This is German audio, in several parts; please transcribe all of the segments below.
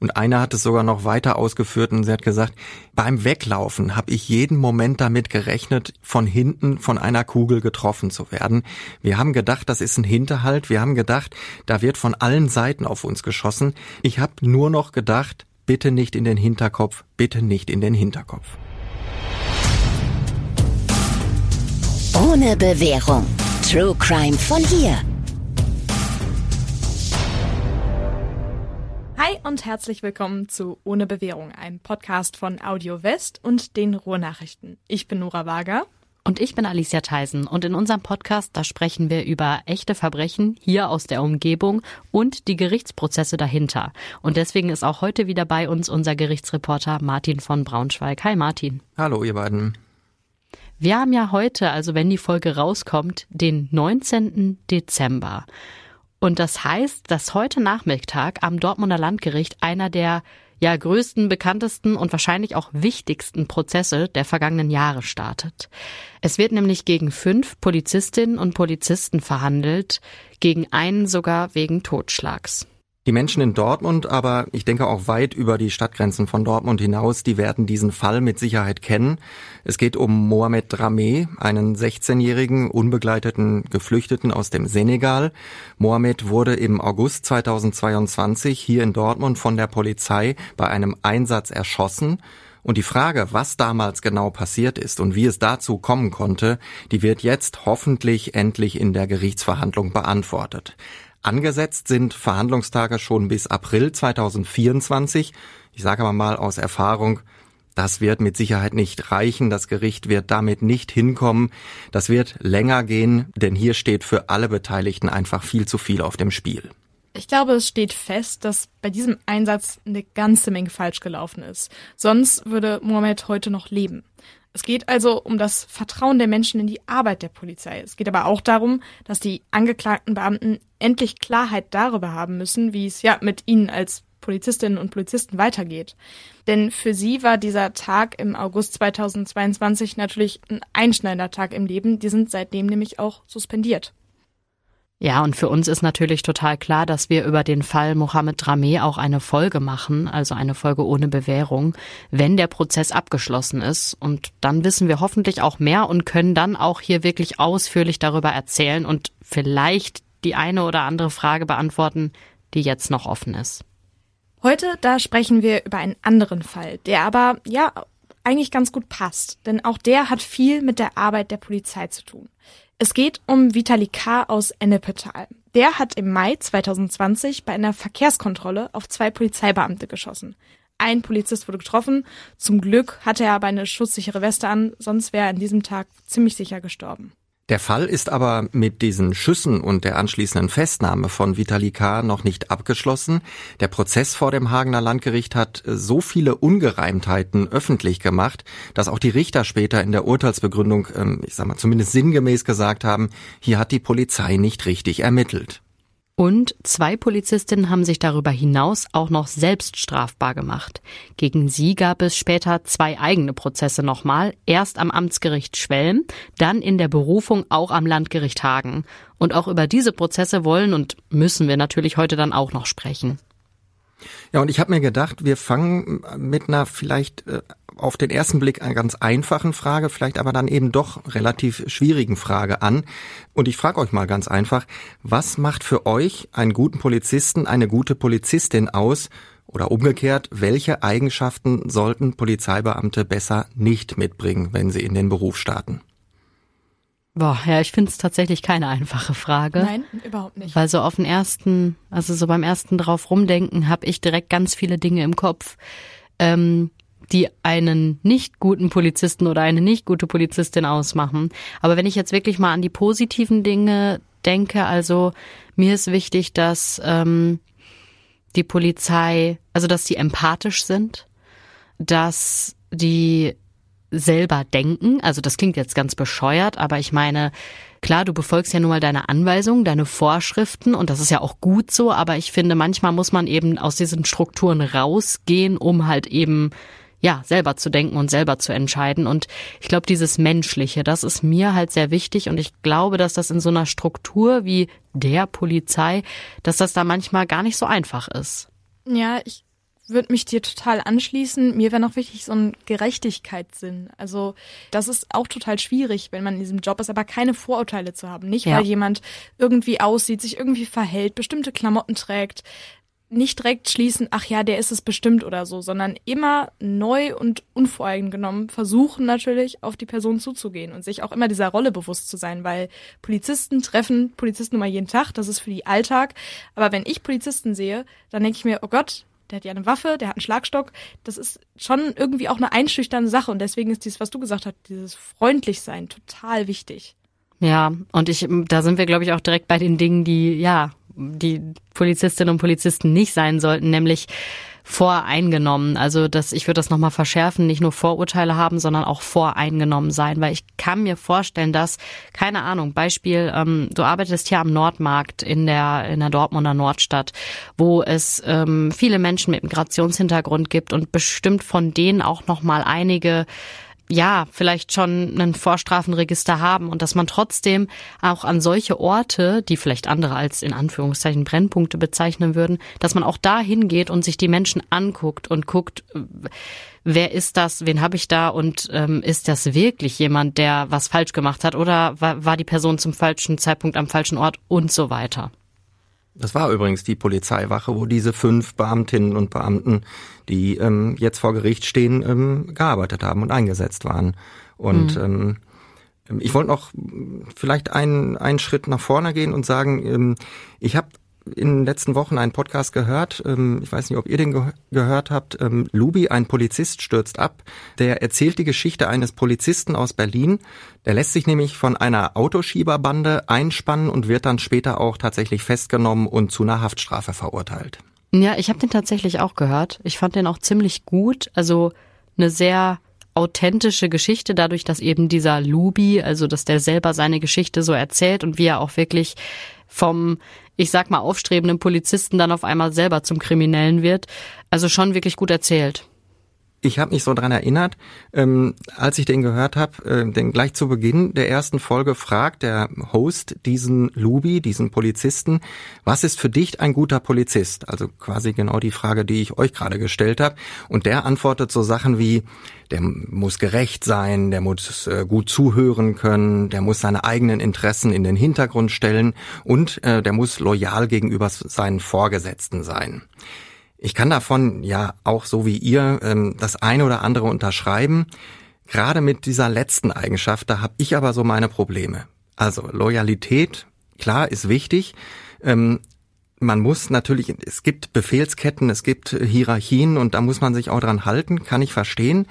Und eine hat es sogar noch weiter ausgeführt und sie hat gesagt, beim Weglaufen habe ich jeden Moment damit gerechnet, von hinten von einer Kugel getroffen zu werden. Wir haben gedacht, das ist ein Hinterhalt. Wir haben gedacht, da wird von allen Seiten auf uns geschossen. Ich habe nur noch gedacht, bitte nicht in den Hinterkopf, bitte nicht in den Hinterkopf. Ohne Bewährung. True Crime von hier. Hi und herzlich willkommen zu Ohne Bewährung, einem Podcast von Audio West und den Ruhrnachrichten. Ich bin Nora Wager. Und ich bin Alicia Theisen und in unserem Podcast, da sprechen wir über echte Verbrechen hier aus der Umgebung und die Gerichtsprozesse dahinter. Und deswegen ist auch heute wieder bei uns unser Gerichtsreporter Martin von Braunschweig. Hi Martin. Hallo ihr beiden. Wir haben ja heute, also wenn die Folge rauskommt, den 19. Dezember. Und das heißt, dass heute Nachmittag am Dortmunder Landgericht einer der ja größten, bekanntesten und wahrscheinlich auch wichtigsten Prozesse der vergangenen Jahre startet. Es wird nämlich gegen fünf Polizistinnen und Polizisten verhandelt, gegen einen sogar wegen Totschlags. Die Menschen in Dortmund, aber ich denke auch weit über die Stadtgrenzen von Dortmund hinaus, die werden diesen Fall mit Sicherheit kennen. Es geht um Mohamed Dramé, einen 16-jährigen unbegleiteten Geflüchteten aus dem Senegal. Mohamed wurde im August 2022 hier in Dortmund von der Polizei bei einem Einsatz erschossen. Und die Frage, was damals genau passiert ist und wie es dazu kommen konnte, die wird jetzt hoffentlich endlich in der Gerichtsverhandlung beantwortet. Angesetzt sind Verhandlungstage schon bis April 2024. Ich sage aber mal aus Erfahrung, das wird mit Sicherheit nicht reichen. Das Gericht wird damit nicht hinkommen. Das wird länger gehen, denn hier steht für alle Beteiligten einfach viel zu viel auf dem Spiel. Ich glaube, es steht fest, dass bei diesem Einsatz eine ganze Menge falsch gelaufen ist. Sonst würde Mohammed heute noch leben. Es geht also um das Vertrauen der Menschen in die Arbeit der Polizei. Es geht aber auch darum, dass die angeklagten Beamten endlich Klarheit darüber haben müssen, wie es ja mit ihnen als Polizistinnen und Polizisten weitergeht. Denn für sie war dieser Tag im August 2022 natürlich ein einschneidender Tag im Leben. Die sind seitdem nämlich auch suspendiert. Ja, und für uns ist natürlich total klar, dass wir über den Fall Mohammed Drameh auch eine Folge machen, also eine Folge ohne Bewährung, wenn der Prozess abgeschlossen ist. Und dann wissen wir hoffentlich auch mehr und können dann auch hier wirklich ausführlich darüber erzählen und vielleicht die eine oder andere Frage beantworten, die jetzt noch offen ist. Heute, da sprechen wir über einen anderen Fall, der aber, ja, eigentlich ganz gut passt, denn auch der hat viel mit der Arbeit der Polizei zu tun. Es geht um Vitali K. aus Ennepetal. Der hat im Mai 2020 bei einer Verkehrskontrolle auf zwei Polizeibeamte geschossen. Ein Polizist wurde getroffen. Zum Glück hatte er aber eine schusssichere Weste an, sonst wäre er an diesem Tag ziemlich sicher gestorben. Der Fall ist aber mit diesen Schüssen und der anschließenden Festnahme von Vitali K. noch nicht abgeschlossen. Der Prozess vor dem Hagener Landgericht hat so viele Ungereimtheiten öffentlich gemacht, dass auch die Richter später in der Urteilsbegründung, ähm, ich sag mal zumindest sinngemäß gesagt haben, hier hat die Polizei nicht richtig ermittelt. Und zwei Polizistinnen haben sich darüber hinaus auch noch selbst strafbar gemacht. Gegen sie gab es später zwei eigene Prozesse nochmal, erst am Amtsgericht Schwelm, dann in der Berufung auch am Landgericht Hagen. Und auch über diese Prozesse wollen und müssen wir natürlich heute dann auch noch sprechen. Ja, und ich habe mir gedacht, wir fangen mit einer vielleicht äh, auf den ersten Blick einer ganz einfachen Frage, vielleicht aber dann eben doch relativ schwierigen Frage an. Und ich frage euch mal ganz einfach, was macht für euch einen guten Polizisten, eine gute Polizistin aus? Oder umgekehrt, welche Eigenschaften sollten Polizeibeamte besser nicht mitbringen, wenn sie in den Beruf starten? Boah, ja, ich finde es tatsächlich keine einfache Frage. Nein, überhaupt nicht. Weil so auf den ersten, also so beim ersten drauf rumdenken, habe ich direkt ganz viele Dinge im Kopf, ähm, die einen nicht guten Polizisten oder eine nicht gute Polizistin ausmachen. Aber wenn ich jetzt wirklich mal an die positiven Dinge denke, also mir ist wichtig, dass ähm, die Polizei, also dass die empathisch sind, dass die selber denken. Also das klingt jetzt ganz bescheuert, aber ich meine, klar, du befolgst ja nun mal deine Anweisungen, deine Vorschriften und das ist ja auch gut so, aber ich finde, manchmal muss man eben aus diesen Strukturen rausgehen, um halt eben ja, selber zu denken und selber zu entscheiden. Und ich glaube, dieses Menschliche, das ist mir halt sehr wichtig. Und ich glaube, dass das in so einer Struktur wie der Polizei, dass das da manchmal gar nicht so einfach ist. Ja, ich würde mich dir total anschließen. Mir wäre noch wichtig so ein Gerechtigkeitssinn. Also das ist auch total schwierig, wenn man in diesem Job ist, aber keine Vorurteile zu haben. Nicht, Ja. weil jemand irgendwie aussieht, sich irgendwie verhält, bestimmte Klamotten trägt. Nicht direkt schließen, ach ja, der ist es bestimmt oder so, sondern immer neu und unvoreingenommen versuchen natürlich auf die Person zuzugehen und sich auch immer dieser Rolle bewusst zu sein, weil Polizisten treffen Polizisten immer jeden Tag, das ist für die Alltag. Aber wenn ich Polizisten sehe, dann denke ich mir, oh Gott, der hat ja eine Waffe, der hat einen Schlagstock. Das ist schon irgendwie auch eine einschüchternde Sache und deswegen ist dieses, was du gesagt hast, dieses freundlich sein total wichtig. Ja, und ich, da sind wir, glaube ich, auch direkt bei den Dingen, die, ja, die Polizistinnen und Polizisten nicht sein sollten, nämlich voreingenommen. Also das, ich würde das nochmal verschärfen, nicht nur Vorurteile haben, sondern auch voreingenommen sein, weil ich kann mir vorstellen, dass, keine Ahnung, Beispiel, ähm, du arbeitest hier am Nordmarkt in der, in der Dortmunder Nordstadt, wo es ähm, viele Menschen mit Migrationshintergrund gibt und bestimmt von denen auch nochmal einige ja, vielleicht schon ein Vorstrafenregister haben und dass man trotzdem auch an solche Orte, die vielleicht andere als in Anführungszeichen Brennpunkte bezeichnen würden, dass man auch da hingeht und sich die Menschen anguckt und guckt, äh, wer ist das, wen habe ich da und ähm, ist das wirklich jemand, der was falsch gemacht hat oder war, war die Person zum falschen Zeitpunkt am falschen Ort und so weiter. Das war übrigens die Polizeiwache, wo diese fünf Beamtinnen und Beamten, die ähm, jetzt vor Gericht stehen, ähm, gearbeitet haben und eingesetzt waren. Und ähm, ich wollte noch vielleicht einen, einen Schritt nach vorne gehen und sagen, ähm, ich habe in den letzten Wochen einen Podcast gehört, ähm, ich weiß nicht, ob ihr den ge gehört habt, ähm, Lubi, ein Polizist stürzt ab, der erzählt die Geschichte eines Polizisten aus Berlin, der lässt sich nämlich von einer Autoschieberbande einspannen und wird dann später auch tatsächlich festgenommen und zu einer Haftstrafe verurteilt. Ja, ich habe den tatsächlich auch gehört. Ich fand den auch ziemlich gut. Also eine sehr authentische Geschichte, dadurch, dass eben dieser Lubi, also dass der selber seine Geschichte so erzählt und wie er auch wirklich vom, ich sag mal, aufstrebenden Polizisten dann auf einmal selber zum Kriminellen wird. Also schon wirklich gut erzählt. Ich habe mich so dran erinnert, ähm, als ich den gehört habe, äh, denn gleich zu Beginn der ersten Folge fragt der Host diesen Lubi, diesen Polizisten, was ist für dich ein guter Polizist? Also quasi genau die Frage, die ich euch gerade gestellt habe. Und der antwortet so Sachen wie, der muss gerecht sein, der muss äh, gut zuhören können, der muss seine eigenen Interessen in den Hintergrund stellen und äh, der muss loyal gegenüber seinen Vorgesetzten sein. Ich kann davon ja auch so wie ihr ähm, das eine oder andere unterschreiben. Gerade mit dieser letzten Eigenschaft, da habe ich aber so meine Probleme. Also Loyalität, klar, ist wichtig. Ähm, man muss natürlich, es gibt Befehlsketten, es gibt Hierarchien und da muss man sich auch dran halten, kann ich verstehen.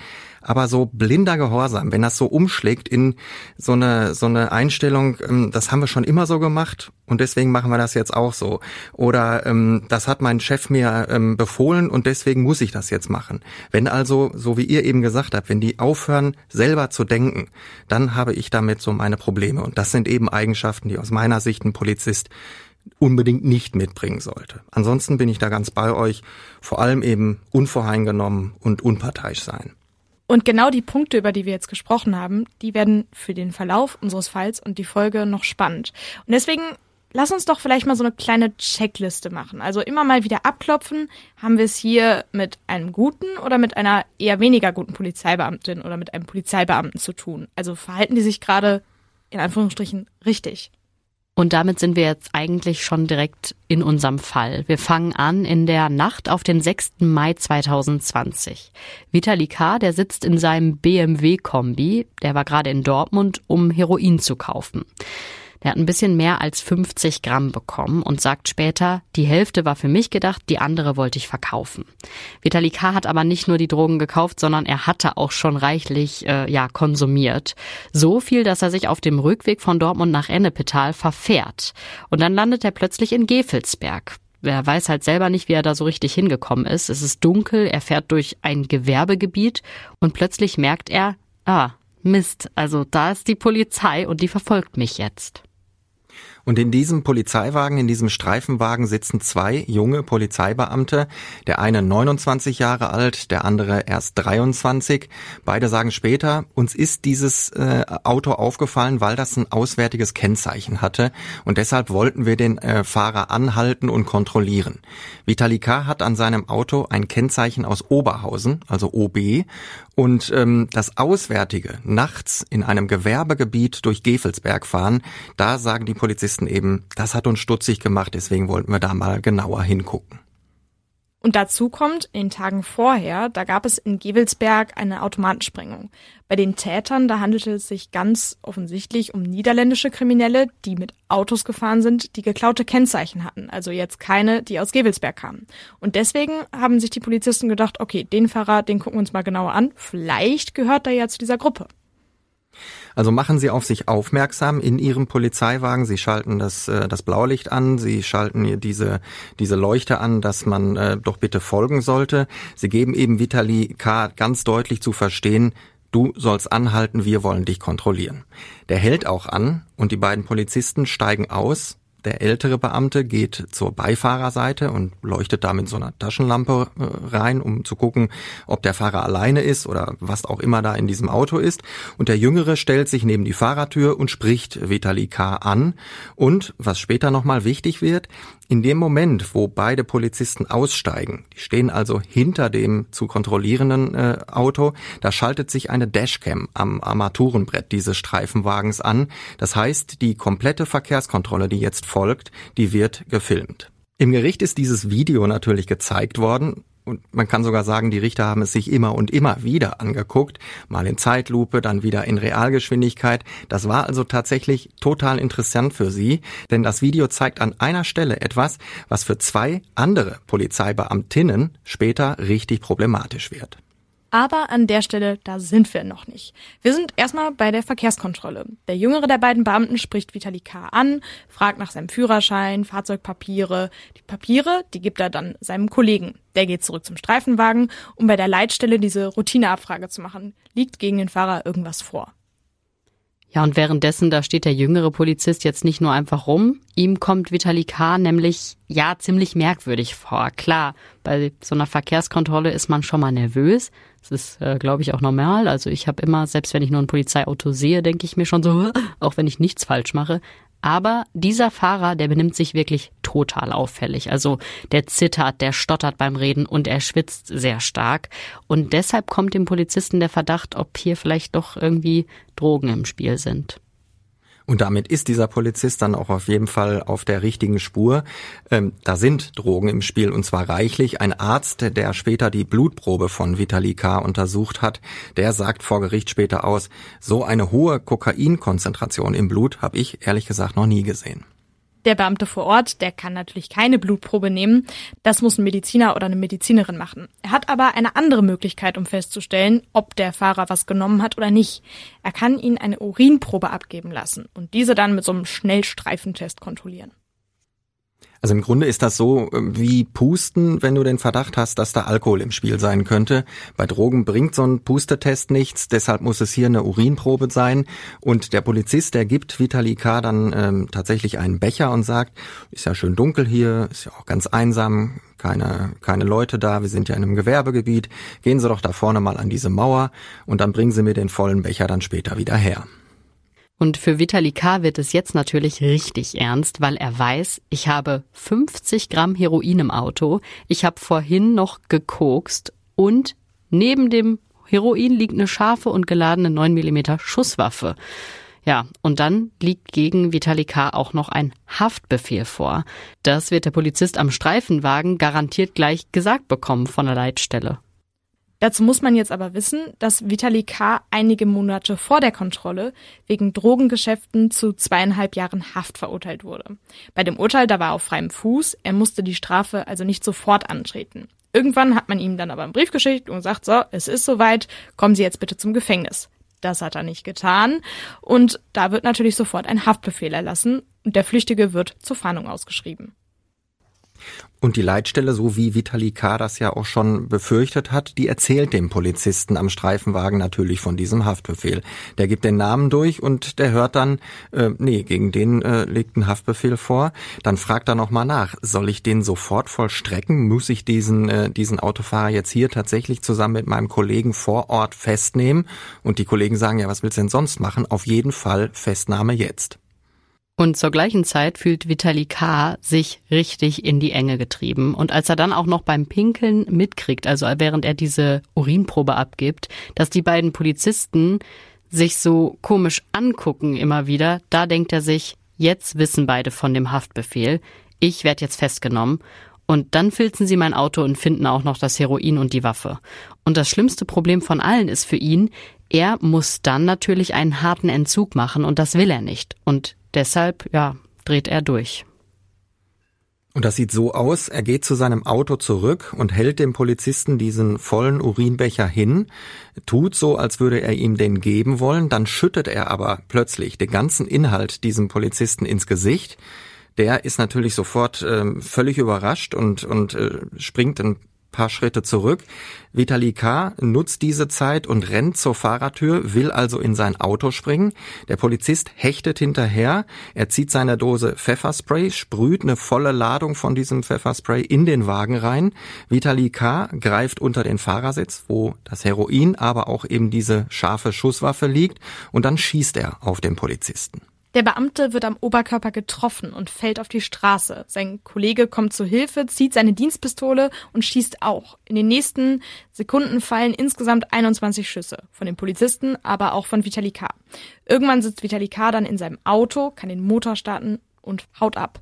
Aber so blinder Gehorsam, wenn das so umschlägt in so eine, so eine Einstellung, ähm, das haben wir schon immer so gemacht und deswegen machen wir das jetzt auch so. Oder ähm, das hat mein Chef mir ähm, befohlen und deswegen muss ich das jetzt machen. Wenn also, so wie ihr eben gesagt habt, wenn die aufhören, selber zu denken, dann habe ich damit so meine Probleme. Und das sind eben Eigenschaften, die aus meiner Sicht ein Polizist unbedingt nicht mitbringen sollte. Ansonsten bin ich da ganz bei euch, vor allem eben unvoreingenommen und unparteiisch sein. Und genau die Punkte, über die wir jetzt gesprochen haben, die werden für den Verlauf unseres Falls und die Folge noch spannend. Und deswegen lass uns doch vielleicht mal so eine kleine Checkliste machen. Also immer mal wieder abklopfen, haben wir es hier mit einem guten oder mit einer eher weniger guten Polizeibeamtin oder mit einem Polizeibeamten zu tun? Also verhalten die sich gerade in Anführungsstrichen richtig? Und damit sind wir jetzt eigentlich schon direkt in unserem Fall. Wir fangen an in der Nacht auf den 6. Mai 2020. Vitali K., der sitzt in seinem BMW-Kombi, der war gerade in Dortmund, um Heroin zu kaufen. Der hat ein bisschen mehr als 50 Gramm bekommen und sagt später, die Hälfte war für mich gedacht, die andere wollte ich verkaufen. Vitali K. hat aber nicht nur die Drogen gekauft, sondern er hatte auch schon reichlich äh, ja konsumiert. So viel, dass er sich auf dem Rückweg von Dortmund nach Ennepetal verfährt. Und dann landet er plötzlich in Gefelsberg. Er weiß halt selber nicht, wie er da so richtig hingekommen ist. Es ist dunkel, er fährt durch ein Gewerbegebiet und plötzlich merkt er, ah, Mist, also da ist die Polizei und die verfolgt mich jetzt. Und in diesem Polizeiwagen, in diesem Streifenwagen sitzen zwei junge Polizeibeamte. Der eine 29 Jahre alt, der andere erst 23. Beide sagen später, uns ist dieses äh, Auto aufgefallen, weil das ein auswärtiges Kennzeichen hatte. Und deshalb wollten wir den äh, Fahrer anhalten und kontrollieren. Vitali hat an seinem Auto ein Kennzeichen aus Oberhausen, also OB. Und ähm, das Auswärtige nachts in einem Gewerbegebiet durch Gefelsberg fahren, da sagen die Polizisten eben, das hat uns stutzig gemacht, deswegen wollten wir da mal genauer hingucken. Und dazu kommt, in den Tagen vorher, da gab es in Gewelsberg eine Automatensprengung. Bei den Tätern, da handelte es sich ganz offensichtlich um niederländische Kriminelle, die mit Autos gefahren sind, die geklaute Kennzeichen hatten. Also jetzt keine, die aus Gewelsberg kamen. Und deswegen haben sich die Polizisten gedacht, okay, den Fahrer, den gucken wir uns mal genauer an. Vielleicht gehört er ja zu dieser Gruppe. Also machen Sie auf sich aufmerksam in Ihrem Polizeiwagen. Sie schalten das, äh, das Blaulicht an. Sie schalten diese, diese Leuchte an, dass man äh, doch bitte folgen sollte. Sie geben eben Vitali K. ganz deutlich zu verstehen, Du sollst anhalten, wir wollen dich kontrollieren. Der hält auch an und die beiden Polizisten steigen aus, der ältere Beamte geht zur Beifahrerseite und leuchtet da mit so einer Taschenlampe äh, rein, um zu gucken, ob der Fahrer alleine ist oder was auch immer da in diesem Auto ist. Und der Jüngere stellt sich neben die Fahrertür und spricht Vitali K. an. Und, was später nochmal wichtig wird, in dem Moment, wo beide Polizisten aussteigen, die stehen also hinter dem zu kontrollierenden äh, Auto, da schaltet sich eine Dashcam am Armaturenbrett dieses Streifenwagens an. Das heißt, die komplette Verkehrskontrolle, die jetzt folgt, die wird gefilmt. Im Gericht ist dieses Video natürlich gezeigt worden und man kann sogar sagen, die Richter haben es sich immer und immer wieder angeguckt, mal in Zeitlupe, dann wieder in Realgeschwindigkeit. Das war also tatsächlich total interessant für sie, denn das Video zeigt an einer Stelle etwas, was für zwei andere Polizeibeamtinnen später richtig problematisch wird. Aber an der Stelle, da sind wir noch nicht. Wir sind erstmal bei der Verkehrskontrolle. Der jüngere der beiden Beamten spricht Vitali K. an, fragt nach seinem Führerschein, Fahrzeugpapiere. Die Papiere, die gibt er dann seinem Kollegen. Der geht zurück zum Streifenwagen, um bei der Leitstelle diese Routineabfrage zu machen. Liegt gegen den Fahrer irgendwas vor? Ja, und währenddessen, da steht der jüngere Polizist jetzt nicht nur einfach rum. Ihm kommt Vitali K. nämlich, ja, ziemlich merkwürdig vor. Klar, bei so einer Verkehrskontrolle ist man schon mal nervös. Das ist, äh, glaube ich, auch normal. Also ich habe immer, selbst wenn ich nur ein Polizeiauto sehe, denke ich mir schon so, auch wenn ich nichts falsch mache. Aber dieser Fahrer, der benimmt sich wirklich total auffällig. Also der zittert, der stottert beim Reden und er schwitzt sehr stark. Und deshalb kommt dem Polizisten der Verdacht, ob hier vielleicht doch irgendwie Drogen im Spiel sind. Und damit ist dieser Polizist dann auch auf jeden Fall auf der richtigen Spur. Ähm, da sind Drogen im Spiel und zwar reichlich. Ein Arzt, der später die Blutprobe von Vitali K. untersucht hat, der sagt vor Gericht später aus, so eine hohe Kokainkonzentration im Blut habe ich ehrlich gesagt noch nie gesehen. Der Beamte vor Ort, der kann natürlich keine Blutprobe nehmen. Das muss ein Mediziner oder eine Medizinerin machen. Er hat aber eine andere Möglichkeit, um festzustellen, ob der Fahrer was genommen hat oder nicht. Er kann ihn eine Urinprobe abgeben lassen und diese dann mit so einem Schnellstreifentest kontrollieren. Also im Grunde ist das so äh, wie Pusten, wenn du den Verdacht hast, dass da Alkohol im Spiel sein könnte. Bei Drogen bringt so ein Pustetest nichts, deshalb muss es hier eine Urinprobe sein. Und der Polizist, der gibt Vitali K. dann ähm, tatsächlich einen Becher und sagt, ist ja schön dunkel hier, ist ja auch ganz einsam, keine, keine Leute da, wir sind ja in einem Gewerbegebiet, gehen Sie doch da vorne mal an diese Mauer und dann bringen Sie mir den vollen Becher dann später wieder her. Und für Vitali K. wird es jetzt natürlich richtig ernst, weil er weiß, ich habe 50 Gramm Heroin im Auto, ich habe vorhin noch gekokst und neben dem Heroin liegt eine scharfe und geladene 9 mm Schusswaffe. Ja, und dann liegt gegen Vitali K. auch noch ein Haftbefehl vor. Das wird der Polizist am Streifenwagen garantiert gleich gesagt bekommen von der Leitstelle. Dazu muss man jetzt aber wissen, dass Vitali K. einige Monate vor der Kontrolle wegen Drogengeschäften zu zweieinhalb Jahren Haft verurteilt wurde. Bei dem Urteil, da war er auf freiem Fuß, er musste die Strafe also nicht sofort antreten. Irgendwann hat man ihm dann aber einen Brief geschickt und gesagt, so, es ist soweit, kommen Sie jetzt bitte zum Gefängnis. Das hat er nicht getan und da wird natürlich sofort ein Haftbefehl erlassen und der Flüchtige wird zur Fahndung ausgeschrieben. Und die Leitstelle, so wie Vitali K. das ja auch schon befürchtet hat, die erzählt dem Polizisten am Streifenwagen natürlich von diesem Haftbefehl. Der gibt den Namen durch und der hört dann, äh, nee, gegen den äh, legt ein Haftbefehl vor. Dann fragt er nochmal nach, soll ich den sofort vollstrecken? Muss ich diesen, äh, diesen Autofahrer jetzt hier tatsächlich zusammen mit meinem Kollegen vor Ort festnehmen? Und die Kollegen sagen, ja, was willst du denn sonst machen? Auf jeden Fall Festnahme jetzt. Und zur gleichen Zeit fühlt Vitali K. sich richtig in die Enge getrieben. Und als er dann auch noch beim Pinkeln mitkriegt, also während er diese Urinprobe abgibt, dass die beiden Polizisten sich so komisch angucken immer wieder, da denkt er sich, jetzt wissen beide von dem Haftbefehl, ich werde jetzt festgenommen. Und dann filzen sie mein Auto und finden auch noch das Heroin und die Waffe. Und das schlimmste Problem von allen ist für ihn, er muss dann natürlich einen harten Entzug machen und das will er nicht. Und deshalb, ja, dreht er durch. Und das sieht so aus, er geht zu seinem Auto zurück und hält dem Polizisten diesen vollen Urinbecher hin, tut so, als würde er ihm den geben wollen, dann schüttet er aber plötzlich den ganzen Inhalt diesem Polizisten ins Gesicht. Der ist natürlich sofort äh, völlig überrascht und, und äh, springt ein paar Schritte zurück. Vitali K. nutzt diese Zeit und rennt zur Fahrertür, will also in sein Auto springen. Der Polizist hechtet hinterher. Er zieht seine Dose Pfefferspray, sprüht eine volle Ladung von diesem Pfefferspray in den Wagen rein. Vitali K. greift unter den Fahrersitz, wo das Heroin, aber auch eben diese scharfe Schusswaffe liegt, und dann schießt er auf den Polizisten. Der Beamte wird am Oberkörper getroffen und fällt auf die Straße. Sein Kollege kommt zu Hilfe, zieht seine Dienstpistole und schießt auch. In den nächsten Sekunden fallen insgesamt 21 Schüsse. Von den Polizisten, aber auch von Vitali. Irgendwann sitzt Vitali dann in seinem Auto, kann den Motor starten und haut ab.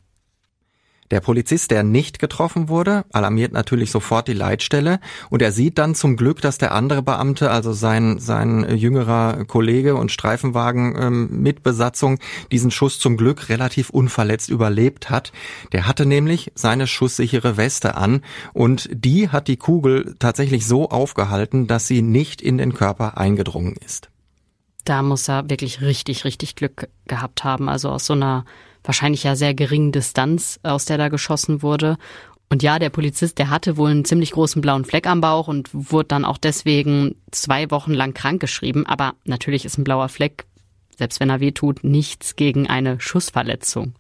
Der Polizist, der nicht getroffen wurde, alarmiert natürlich sofort die Leitstelle und er sieht dann zum Glück, dass der andere Beamte, also sein, sein jüngerer Kollege und Streifenwagen ähm, mit Besatzung, diesen Schuss zum Glück relativ unverletzt überlebt hat. Der hatte nämlich seine schusssichere Weste an und die hat die Kugel tatsächlich so aufgehalten, dass sie nicht in den Körper eingedrungen ist. Da muss er wirklich richtig, richtig Glück gehabt haben. Also aus so einer wahrscheinlich ja sehr geringen Distanz, aus der da geschossen wurde. Und ja, der Polizist, der hatte wohl einen ziemlich großen blauen Fleck am Bauch und wurde dann auch deswegen zwei Wochen lang krankgeschrieben. Aber natürlich ist ein blauer Fleck, selbst wenn er weh tut, nichts gegen eine Schussverletzung.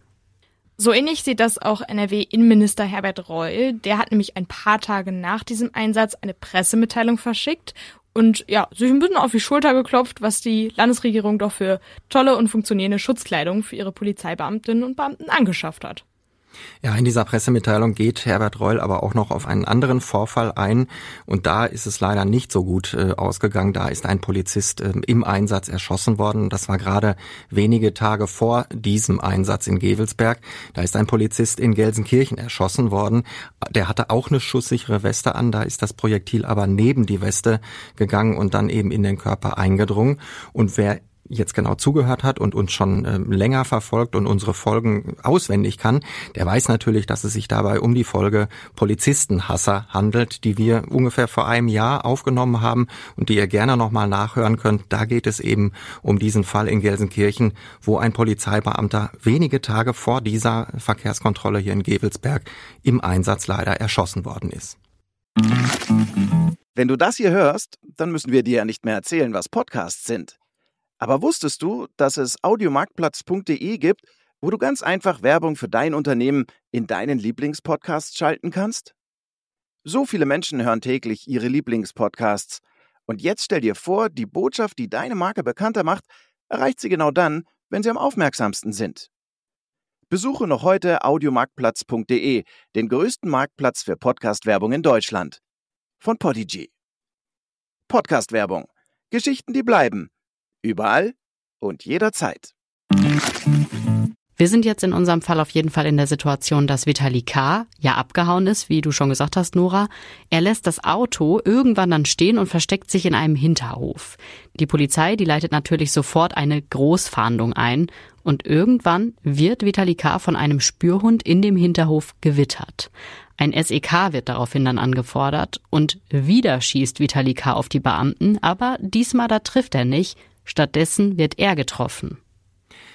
So ähnlich sieht das auch NRW-Innenminister Herbert Reul. Der hat nämlich ein paar Tage nach diesem Einsatz eine Pressemitteilung verschickt und ja, sich ein bisschen auf die Schulter geklopft, was die Landesregierung doch für tolle und funktionierende Schutzkleidung für ihre Polizeibeamtinnen und Beamten angeschafft hat. Ja, in dieser Pressemitteilung geht Herbert Reul aber auch noch auf einen anderen Vorfall ein. Und da ist es leider nicht so gut äh, ausgegangen. Da ist ein Polizist äh, im Einsatz erschossen worden. Das war gerade wenige Tage vor diesem Einsatz in Gevelsberg. Da ist ein Polizist in Gelsenkirchen erschossen worden. Der hatte auch eine schusssichere Weste an. Da ist das Projektil aber neben die Weste gegangen und dann eben in den Körper eingedrungen. Und wer jetzt genau zugehört hat und uns schon äh, länger verfolgt und unsere Folgen auswendig kann, der weiß natürlich, dass es sich dabei um die Folge Polizistenhasser handelt, die wir ungefähr vor einem Jahr aufgenommen haben und die ihr gerne nochmal nachhören könnt. Da geht es eben um diesen Fall in Gelsenkirchen, wo ein Polizeibeamter wenige Tage vor dieser Verkehrskontrolle hier in Gevelsberg im Einsatz leider erschossen worden ist. Wenn du das hier hörst, dann müssen wir dir ja nicht mehr erzählen, was Podcasts sind. Aber wusstest du, dass es audiomarktplatz.de gibt, wo du ganz einfach Werbung für dein Unternehmen in deinen Lieblingspodcasts schalten kannst? So viele Menschen hören täglich ihre Lieblingspodcasts. Und jetzt stell dir vor, die Botschaft, die deine Marke bekannter macht, erreicht sie genau dann, wenn sie am aufmerksamsten sind. Besuche noch heute audiomarktplatz.de, den größten Marktplatz für Podcast-Werbung in Deutschland. Von Podigy. Podcast-Werbung. Geschichten, die bleiben Überall und jederzeit. Wir sind jetzt in unserem Fall auf jeden Fall in der Situation, dass Vitali K. ja abgehauen ist, wie du schon gesagt hast, Nora. Er lässt das Auto irgendwann dann stehen und versteckt sich in einem Hinterhof. Die Polizei, die leitet natürlich sofort eine Großfahndung ein und irgendwann wird Vitali K. von einem Spürhund in dem Hinterhof gewittert. Ein SEK wird daraufhin dann angefordert und wieder schießt Vitali K. auf die Beamten, aber diesmal da trifft er nicht, Stattdessen wird er getroffen.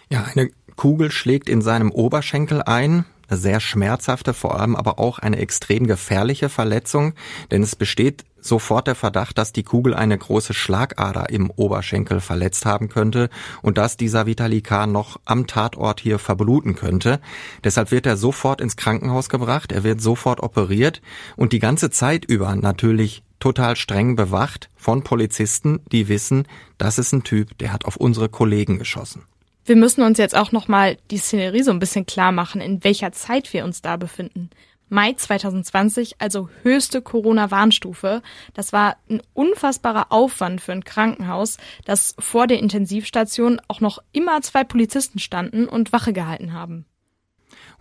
Ja, eine Kugel schlägt in seinem Oberschenkel ein. eine sehr schmerzhafte, vor allem aber auch eine extrem gefährliche Verletzung, denn es besteht sofort der Verdacht, dass die Kugel eine große Schlagader im Oberschenkel verletzt haben könnte und dass dieser Vitali noch am Tatort hier verbluten könnte. Deshalb wird er sofort ins Krankenhaus gebracht, er wird sofort operiert und die ganze Zeit über natürlich total streng bewacht von Polizisten, die wissen, das ist ein Typ, der hat auf unsere Kollegen geschossen. Wir müssen uns jetzt auch nochmal die Szenerie so ein bisschen klar machen, in welcher Zeit wir uns da befinden. Mai 2020, also höchste Corona-Warnstufe. Das war ein unfassbarer Aufwand für ein Krankenhaus, das vor der Intensivstation auch noch immer zwei Polizisten standen und Wache gehalten haben.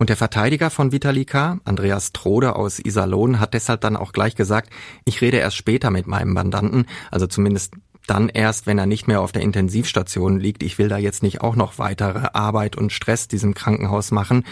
Und der Verteidiger von Vitalika, Andreas Trode aus Iserlohn, hat deshalb dann auch gleich gesagt, ich rede erst später mit meinem Mandanten, also zumindest dann erst, wenn er nicht mehr auf der Intensivstation liegt. Ich will da jetzt nicht auch noch weitere Arbeit und Stress diesem Krankenhaus machen.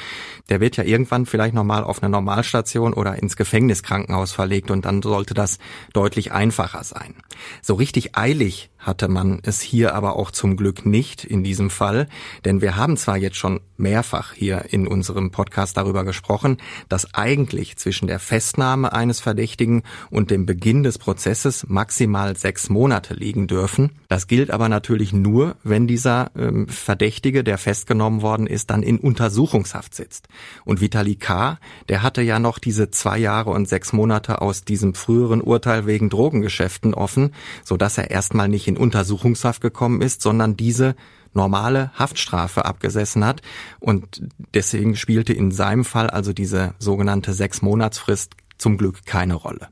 Der wird ja irgendwann vielleicht nochmal auf eine Normalstation oder ins Gefängniskrankenhaus verlegt und dann sollte das deutlich einfacher sein. So richtig eilig hatte man es hier aber auch zum Glück nicht in diesem Fall, denn wir haben zwar jetzt schon mehrfach hier in unserem Podcast darüber gesprochen, dass eigentlich zwischen der Festnahme eines Verdächtigen und dem Beginn des Prozesses maximal sechs Monate liegen dürfen. Das gilt aber natürlich nur, wenn dieser ähm, Verdächtige, der festgenommen worden ist, dann in Untersuchungshaft sitzt. Und Vitali K., der hatte ja noch diese zwei Jahre und sechs Monate aus diesem früheren Urteil wegen Drogengeschäften offen, so dass er erstmal nicht in Untersuchungshaft gekommen ist, sondern diese normale Haftstrafe abgesessen hat. Und deswegen spielte in seinem Fall also diese sogenannte Sechs-Monatsfrist zum Glück keine Rolle.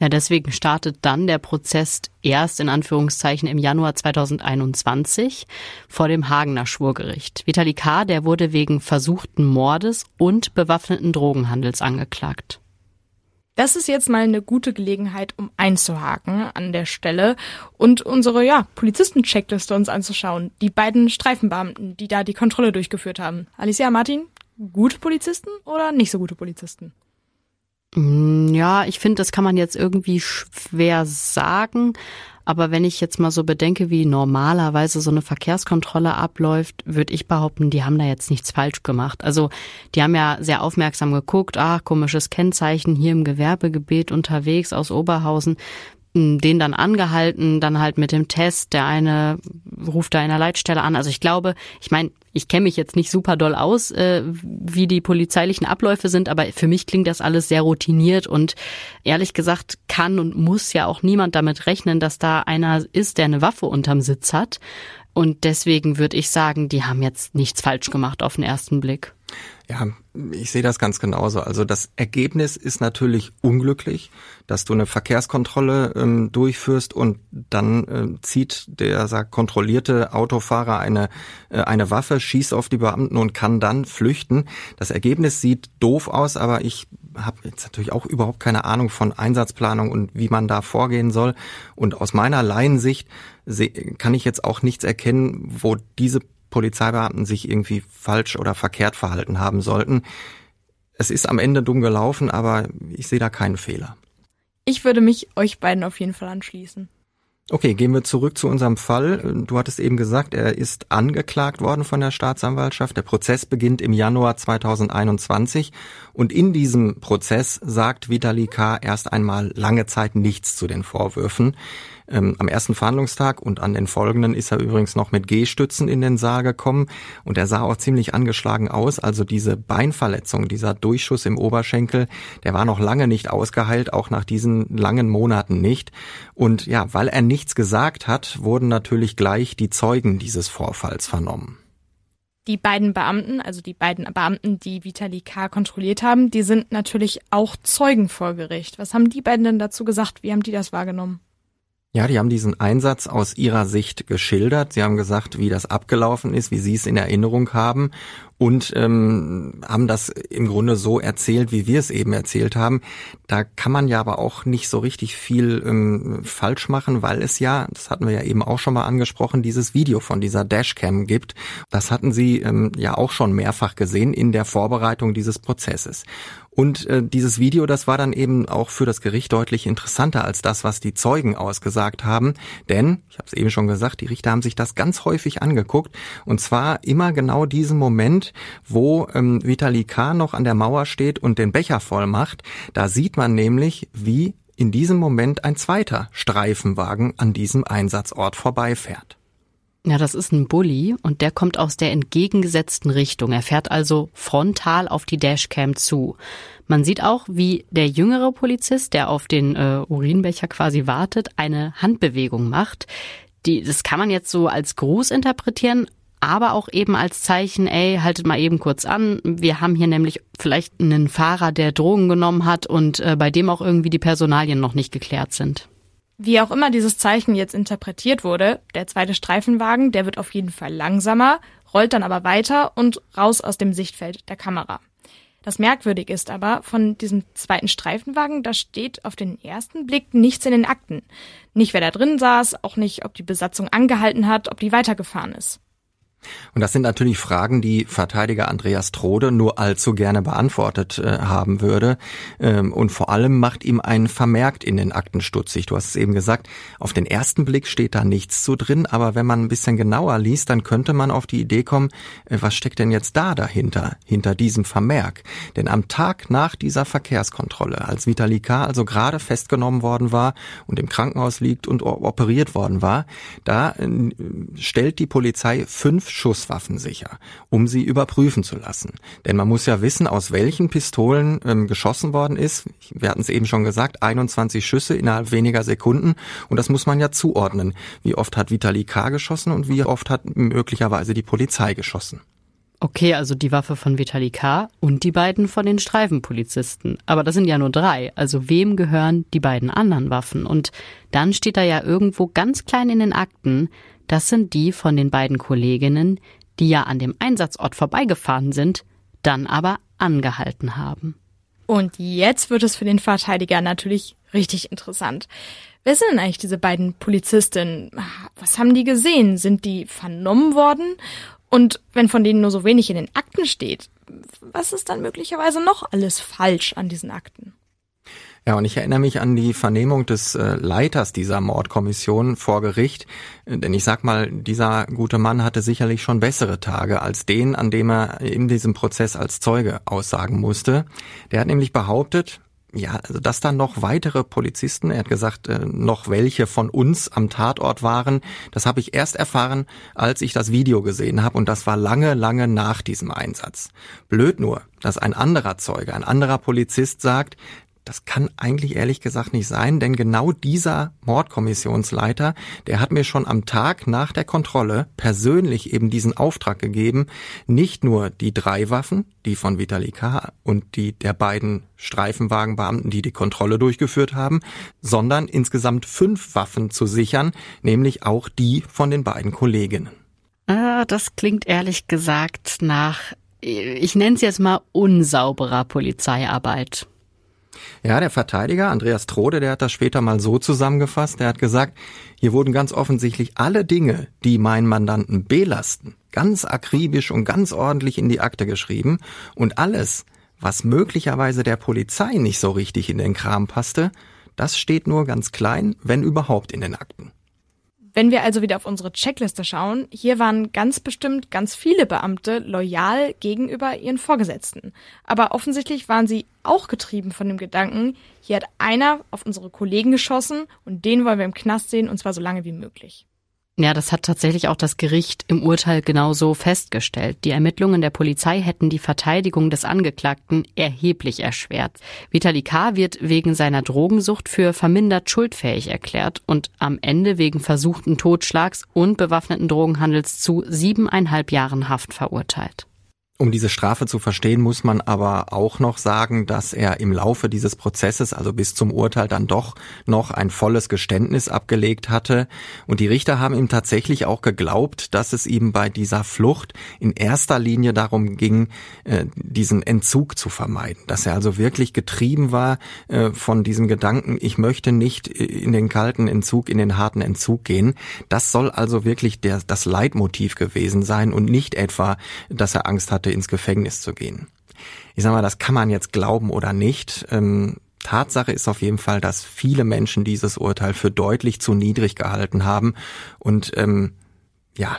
Ja, deswegen startet dann der Prozess erst in Anführungszeichen im Januar 2021 vor dem Hagener Schwurgericht. Vitali K., der wurde wegen versuchten Mordes und bewaffneten Drogenhandels angeklagt. Das ist jetzt mal eine gute Gelegenheit, um einzuhaken an der Stelle und unsere ja, Polizisten-Checkliste uns anzuschauen. Die beiden Streifenbeamten, die da die Kontrolle durchgeführt haben. Alicia, Martin, gute Polizisten oder nicht so gute Polizisten? Mm, ja, ich finde, das kann man jetzt irgendwie schwer sagen. Aber wenn ich jetzt mal so bedenke, wie normalerweise so eine Verkehrskontrolle abläuft, würde ich behaupten, die haben da jetzt nichts falsch gemacht. Also die haben ja sehr aufmerksam geguckt, ah, komisches Kennzeichen hier im Gewerbegebiet unterwegs aus Oberhausen den dann angehalten, dann halt mit dem Test, der eine ruft da in der Leitstelle an. Also ich glaube, ich meine, ich kenne mich jetzt nicht super doll aus, äh, wie die polizeilichen Abläufe sind, aber für mich klingt das alles sehr routiniert und ehrlich gesagt kann und muss ja auch niemand damit rechnen, dass da einer ist, der eine Waffe unterm Sitz hat. Und deswegen würde ich sagen, die haben jetzt nichts falsch gemacht auf den ersten Blick. Ja, ich sehe das ganz genauso. Also das Ergebnis ist natürlich unglücklich, dass du eine Verkehrskontrolle ähm, durchführst und dann äh, zieht der sagt, kontrollierte Autofahrer eine, äh, eine Waffe, schießt auf die Beamten und kann dann flüchten. Das Ergebnis sieht doof aus, aber ich habe jetzt natürlich auch überhaupt keine Ahnung von Einsatzplanung und wie man da vorgehen soll. Und aus meiner Laiensicht kann ich jetzt auch nichts erkennen, wo diese Polizeibeamten sich irgendwie falsch oder verkehrt verhalten haben sollten. Es ist am Ende dumm gelaufen, aber ich sehe da keinen Fehler. Ich würde mich euch beiden auf jeden Fall anschließen. Okay, gehen wir zurück zu unserem Fall. Du hattest eben gesagt, er ist angeklagt worden von der Staatsanwaltschaft. Der Prozess beginnt im Januar 2021 und in diesem Prozess sagt Vitali K. erst einmal lange Zeit nichts zu den Vorwürfen. Ähm, am ersten Verhandlungstag und an den folgenden ist er übrigens noch mit Gehstützen in den Saal gekommen und er sah auch ziemlich angeschlagen aus. Also diese Beinverletzung, dieser Durchschuss im Oberschenkel, der war noch lange nicht ausgeheilt, auch nach diesen langen Monaten nicht. Und ja, weil er nichts gesagt hat, wurden natürlich gleich die Zeugen dieses Vorfalls vernommen. Die beiden Beamten, also die beiden Beamten, die Vitali K. kontrolliert haben, die sind natürlich auch Zeugen vor Gericht. Was haben die beiden denn dazu gesagt? Wie haben die das wahrgenommen? Ja, die haben diesen Einsatz aus ihrer Sicht geschildert. Sie haben gesagt, wie das abgelaufen ist, wie sie es in Erinnerung haben und ähm, haben das im Grunde so erzählt, wie wir es eben erzählt haben. Da kann man ja aber auch nicht so richtig viel ähm, falsch machen, weil es ja, das hatten wir ja eben auch schon mal angesprochen, dieses Video von dieser Dashcam gibt. Das hatten sie ähm, ja auch schon mehrfach gesehen in der Vorbereitung dieses Prozesses. Und äh, dieses Video, das war dann eben auch für das Gericht deutlich interessanter als das, was die Zeugen ausgesagt haben. Denn, ich habe es eben schon gesagt, die Richter haben sich das ganz häufig angeguckt. Und zwar immer genau diesen Moment, wo ähm, Vitali K. noch an der Mauer steht und den Becher voll macht. Da sieht man nämlich, wie in diesem Moment ein zweiter Streifenwagen an diesem Einsatzort vorbeifährt. Ja, das ist ein Bully und der kommt aus der entgegengesetzten Richtung. Er fährt also frontal auf die Dashcam zu. Man sieht auch, wie der jüngere Polizist, der auf den äh, Urinbecher quasi wartet, eine Handbewegung macht. Die, das kann man jetzt so als Gruß interpretieren, aber auch eben als Zeichen, ey, haltet mal eben kurz an. Wir haben hier nämlich vielleicht einen Fahrer, der Drogen genommen hat und äh, bei dem auch irgendwie die Personalien noch nicht geklärt sind. Wie auch immer dieses Zeichen jetzt interpretiert wurde, der zweite Streifenwagen, der wird auf jeden Fall langsamer, rollt dann aber weiter und raus aus dem Sichtfeld der Kamera. Das merkwürdig ist aber, von diesem zweiten Streifenwagen, da steht auf den ersten Blick nichts in den Akten. Nicht wer da drin saß, auch nicht, ob die Besatzung angehalten hat, ob die weitergefahren ist. Und das sind natürlich Fragen, die Verteidiger Andreas Trode nur allzu gerne beantwortet äh, haben würde. Ähm, und vor allem macht ihm ein Vermerkt in den Akten stutzig. Du hast es eben gesagt, auf den ersten Blick steht da nichts zu drin, aber wenn man ein bisschen genauer liest, dann könnte man auf die Idee kommen, äh, was steckt denn jetzt da dahinter, hinter diesem Vermerk? Denn am Tag nach dieser Verkehrskontrolle, als Vitali K. also gerade festgenommen worden war und im Krankenhaus liegt und operiert worden war, da äh, stellt die Polizei fünf Schusswaffen sicher, um sie überprüfen zu lassen. Denn man muss ja wissen, aus welchen Pistolen ähm, geschossen worden ist. Wir hatten es eben schon gesagt, 21 Schüsse innerhalb weniger Sekunden. Und das muss man ja zuordnen. Wie oft hat Vitali K. geschossen und wie oft hat möglicherweise die Polizei geschossen. Okay, also die Waffe von Vitali K. und die beiden von den Streifenpolizisten. Aber das sind ja nur drei. Also wem gehören die beiden anderen Waffen? Und dann steht da ja irgendwo ganz klein in den Akten, das sind die von den beiden Kolleginnen, die ja an dem Einsatzort vorbeigefahren sind, dann aber angehalten haben. Und jetzt wird es für den Verteidiger natürlich richtig interessant. Wer sind denn eigentlich diese beiden Polizistinnen? Was haben die gesehen? Sind die vernommen worden? Und wenn von denen nur so wenig in den Akten steht, was ist dann möglicherweise noch alles falsch an diesen Akten? Ja, und ich erinnere mich an die Vernehmung des äh, Leiters dieser Mordkommission vor Gericht. Denn ich sag mal, dieser gute Mann hatte sicherlich schon bessere Tage als den, an dem er in diesem Prozess als Zeuge aussagen musste. Der hat nämlich behauptet, ja, also dass da noch weitere Polizisten, er hat gesagt, äh, noch welche von uns am Tatort waren, das habe ich erst erfahren, als ich das Video gesehen habe und das war lange, lange nach diesem Einsatz. Blöd nur, dass ein anderer Zeuge, ein anderer Polizist sagt, das kann eigentlich ehrlich gesagt nicht sein, denn genau dieser Mordkommissionsleiter, der hat mir schon am Tag nach der Kontrolle persönlich eben diesen Auftrag gegeben, nicht nur die drei Waffen, die von Vitali K. und die der beiden Streifenwagenbeamten, die die Kontrolle durchgeführt haben, sondern insgesamt fünf Waffen zu sichern, nämlich auch die von den beiden Kolleginnen. Ah, das klingt ehrlich gesagt nach, ich nenne es jetzt mal unsauberer Polizeiarbeit. Ja, der Verteidiger Andreas Trode, der hat das später mal so zusammengefasst. Der hat gesagt, hier wurden ganz offensichtlich alle Dinge, die meinen Mandanten belasten, ganz akribisch und ganz ordentlich in die Akte geschrieben und alles, was möglicherweise der Polizei nicht so richtig in den Kram passte, das steht nur ganz klein, wenn überhaupt in den Akten. Wenn wir also wieder auf unsere Checkliste schauen, hier waren ganz bestimmt ganz viele Beamte loyal gegenüber ihren Vorgesetzten. Aber offensichtlich waren sie auch getrieben von dem Gedanken, hier hat einer auf unsere Kollegen geschossen und den wollen wir im Knast sehen und zwar so lange wie möglich. Ja, das hat tatsächlich auch das Gericht im Urteil genauso festgestellt. Die Ermittlungen der Polizei hätten die Verteidigung des Angeklagten erheblich erschwert. Vitali K. wird wegen seiner Drogensucht für vermindert schuldfähig erklärt und am Ende wegen versuchten Totschlags und bewaffneten Drogenhandels zu siebeneinhalb Jahren Haft verurteilt. Um diese Strafe zu verstehen, muss man aber auch noch sagen, dass er im Laufe dieses Prozesses, also bis zum Urteil, dann doch noch ein volles Geständnis abgelegt hatte. Und die Richter haben ihm tatsächlich auch geglaubt, dass es ihm bei dieser Flucht in erster Linie darum ging, äh, diesen Entzug zu vermeiden. Dass er also wirklich getrieben war äh, von diesem Gedanken, ich möchte nicht in den kalten Entzug, in den harten Entzug gehen. Das soll also wirklich der, das Leitmotiv gewesen sein und nicht etwa, dass er Angst hatte, ins Gefängnis zu gehen. Ich sag mal, das kann man jetzt glauben oder nicht. Ähm, Tatsache ist auf jeden Fall, dass viele Menschen dieses Urteil für deutlich zu niedrig gehalten haben. Und ähm, ja,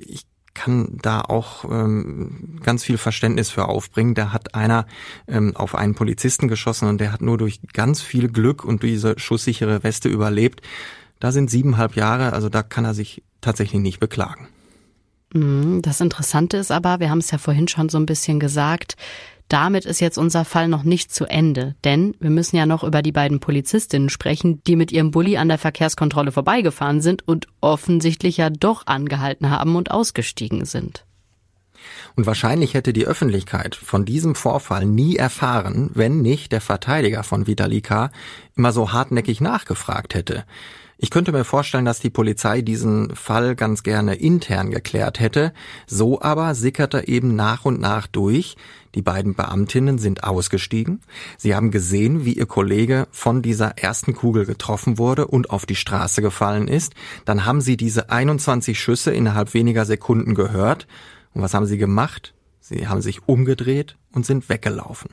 ich kann da auch ähm, ganz viel Verständnis für aufbringen. Da hat einer ähm, auf einen Polizisten geschossen und der hat nur durch ganz viel Glück und diese schusssichere Weste überlebt. Da sind siebeneinhalb Jahre, also da kann er sich tatsächlich nicht beklagen. Mhm, das Interessante ist aber, wir haben es ja vorhin schon so ein bisschen gesagt, damit ist jetzt unser Fall noch nicht zu Ende, denn wir müssen ja noch über die beiden Polizistinnen sprechen, die mit ihrem Bulli an der Verkehrskontrolle vorbeigefahren sind und offensichtlich ja doch angehalten haben und ausgestiegen sind. Und wahrscheinlich hätte die Öffentlichkeit von diesem Vorfall nie erfahren, wenn nicht der Verteidiger von Vitali K. immer so hartnäckig nachgefragt hätte. Ich könnte mir vorstellen, dass die Polizei diesen Fall ganz gerne intern geklärt hätte. So aber sickerte eben nach und nach durch. Die beiden Beamtinnen sind ausgestiegen. Sie haben gesehen, wie ihr Kollege von dieser ersten Kugel getroffen wurde und auf die Straße gefallen ist. Dann haben sie diese 21 Schüsse innerhalb weniger Sekunden gehört. Und was haben sie gemacht? Sie haben sich umgedreht und sind weggelaufen.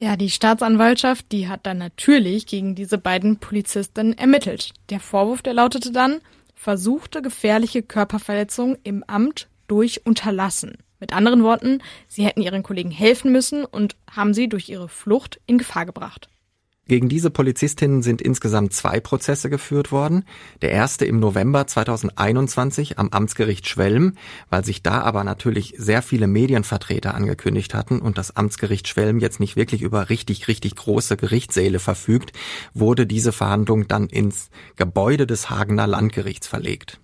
Ja, die Staatsanwaltschaft, die hat dann natürlich gegen diese beiden Polizisten ermittelt. Der Vorwurf, der lautete dann, versuchte gefährliche Körperverletzung im Amt durch Unterlassen. Mit anderen Worten, sie hätten ihren Kollegen helfen müssen und haben sie durch ihre Flucht in Gefahr gebracht. Gegen diese Polizistinnen sind insgesamt zwei Prozesse geführt worden. Der erste im November 2021 am Amtsgericht Schwelm, weil sich da aber natürlich sehr viele Medienvertreter angekündigt hatten und das Amtsgericht Schwelm jetzt nicht wirklich über richtig, richtig große Gerichtssäle verfügt, wurde diese Verhandlung dann ins Gebäude des Hagener Landgerichts verlegt.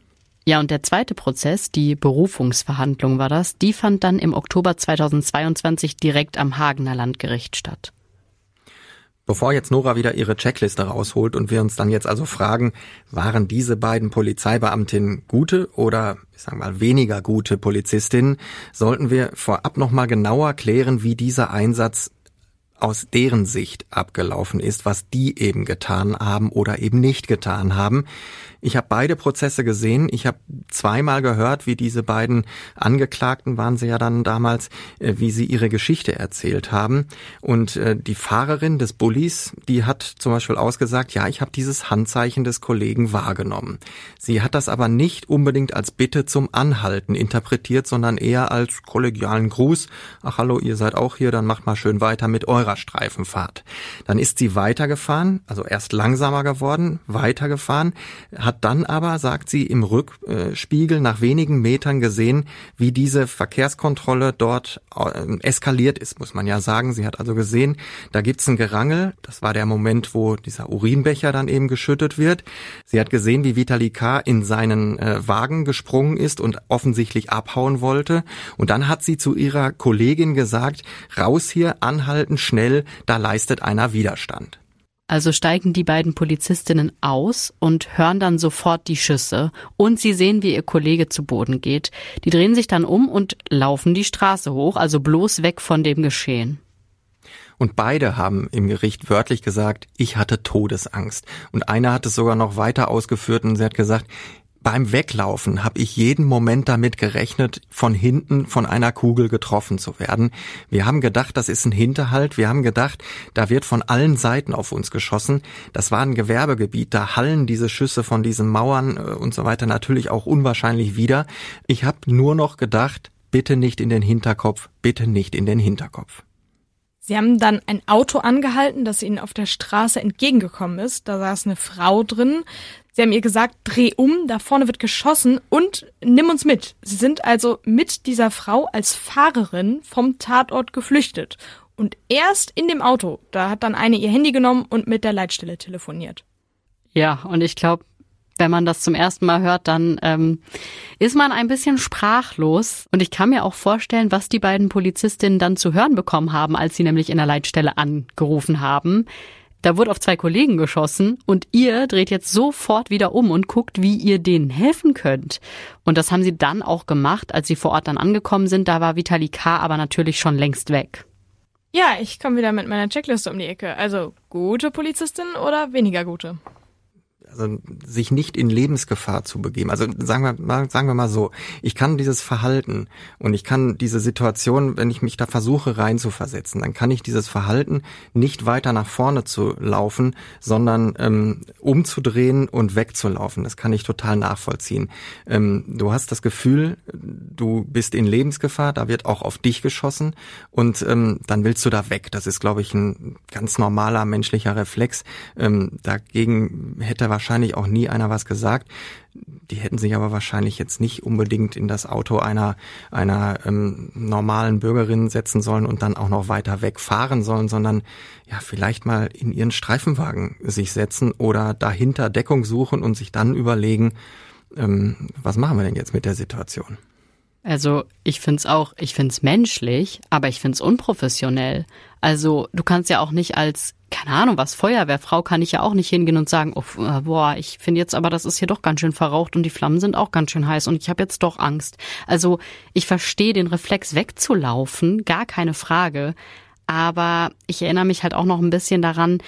Ja, und der zweite Prozess, die Berufungsverhandlung war das, die fand dann im Oktober 2022 direkt am Hagener Landgericht statt. Bevor jetzt Nora wieder ihre Checkliste rausholt und wir uns dann jetzt also fragen, waren diese beiden Polizeibeamtinnen gute oder ich sag mal weniger gute Polizistinnen, sollten wir vorab nochmal genauer klären, wie dieser Einsatz aus deren Sicht abgelaufen ist, was die eben getan haben oder eben nicht getan haben. Ich habe beide Prozesse gesehen. Ich habe zweimal gehört, wie diese beiden Angeklagten waren sie ja dann damals, äh, wie sie ihre Geschichte erzählt haben. Und äh, die Fahrerin des Bullis, die hat zum Beispiel ausgesagt, ja, ich habe dieses Handzeichen des Kollegen wahrgenommen. Sie hat das aber nicht unbedingt als Bitte zum Anhalten interpretiert, sondern eher als kollegialen Gruß. Ach hallo, ihr seid auch hier, dann macht mal schön weiter mit eurer Streifenfahrt. Dann ist sie weitergefahren, also erst langsamer geworden, weitergefahren, hat hat dann aber, sagt sie, im Rückspiegel nach wenigen Metern gesehen, wie diese Verkehrskontrolle dort äh, eskaliert ist, muss man ja sagen. Sie hat also gesehen, da gibt's ein Gerangel. Das war der Moment, wo dieser Urinbecher dann eben geschüttet wird. Sie hat gesehen, wie Vitali K. in seinen äh, Wagen gesprungen ist und offensichtlich abhauen wollte. Und dann hat sie zu ihrer Kollegin gesagt, raus hier, anhalten, schnell, da leistet einer Widerstand. Also steigen die beiden Polizistinnen aus und hören dann sofort die Schüsse und sie sehen, wie ihr Kollege zu Boden geht. Die drehen sich dann um und laufen die Straße hoch, also bloß weg von dem Geschehen. Und beide haben im Gericht wörtlich gesagt, ich hatte Todesangst. Und einer hat es sogar noch weiter ausgeführt und sie hat gesagt, beim Weglaufen habe ich jeden Moment damit gerechnet, von hinten von einer Kugel getroffen zu werden. Wir haben gedacht, das ist ein Hinterhalt. Wir haben gedacht, da wird von allen Seiten auf uns geschossen. Das war ein Gewerbegebiet. Da hallen diese Schüsse von diesen Mauern äh, und so weiter natürlich auch unwahrscheinlich wieder. Ich habe nur noch gedacht, bitte nicht in den Hinterkopf, bitte nicht in den Hinterkopf. Sie haben dann ein Auto angehalten, das ihnen auf der Straße entgegengekommen ist. Da saß eine Frau drin. Sie haben ihr gesagt, dreh um, da vorne wird geschossen und nimm uns mit. Sie sind also mit dieser Frau als Fahrerin vom Tatort geflüchtet. Und erst in dem Auto, da hat dann eine ihr Handy genommen und mit der Leitstelle telefoniert. Ja, und ich glaube, wenn man das zum ersten Mal hört, dann ähm, ist man ein bisschen sprachlos. Und ich kann mir auch vorstellen, was die beiden Polizistinnen dann zu hören bekommen haben, als sie nämlich in der Leitstelle angerufen haben. Da wurde auf zwei Kollegen geschossen und ihr dreht jetzt sofort wieder um und guckt, wie ihr denen helfen könnt. Und das haben sie dann auch gemacht, als sie vor Ort dann angekommen sind. Da war Vitali K. aber natürlich schon längst weg. Ja, ich komme wieder mit meiner Checkliste um die Ecke. Also gute Polizistin oder weniger gute? Also sich nicht in Lebensgefahr zu begeben. Also sagen wir mal, sagen wir mal so, ich kann dieses Verhalten und ich kann diese Situation, wenn ich mich da versuche reinzuversetzen, dann kann ich dieses Verhalten nicht weiter nach vorne zu laufen, sondern ähm, umzudrehen und wegzulaufen. Das kann ich total nachvollziehen. Ähm, du hast das Gefühl, du bist in Lebensgefahr, da wird auch auf dich geschossen und ähm, dann willst du da weg. Das ist, glaube ich, ein ganz normaler menschlicher Reflex. Ähm, dagegen hätte wahrscheinlich auch nie einer was gesagt. Die hätten sich aber wahrscheinlich jetzt nicht unbedingt in das Auto einer, einer ähm, normalen Bürgerin setzen sollen und dann auch noch weiter wegfahren sollen, sondern ja, vielleicht mal in ihren Streifenwagen sich setzen oder dahinter Deckung suchen und sich dann überlegen, ähm, was machen wir denn jetzt mit der Situation? Also ich find's auch, ich find's menschlich, aber ich find's unprofessionell. Also du kannst ja auch nicht als, keine Ahnung was, Feuerwehrfrau kann ich ja auch nicht hingehen und sagen, oh, boah, ich finde jetzt aber, das ist hier doch ganz schön verraucht und die Flammen sind auch ganz schön heiß und ich habe jetzt doch Angst. Also ich verstehe den Reflex wegzulaufen, gar keine Frage. Aber ich erinnere mich halt auch noch ein bisschen daran,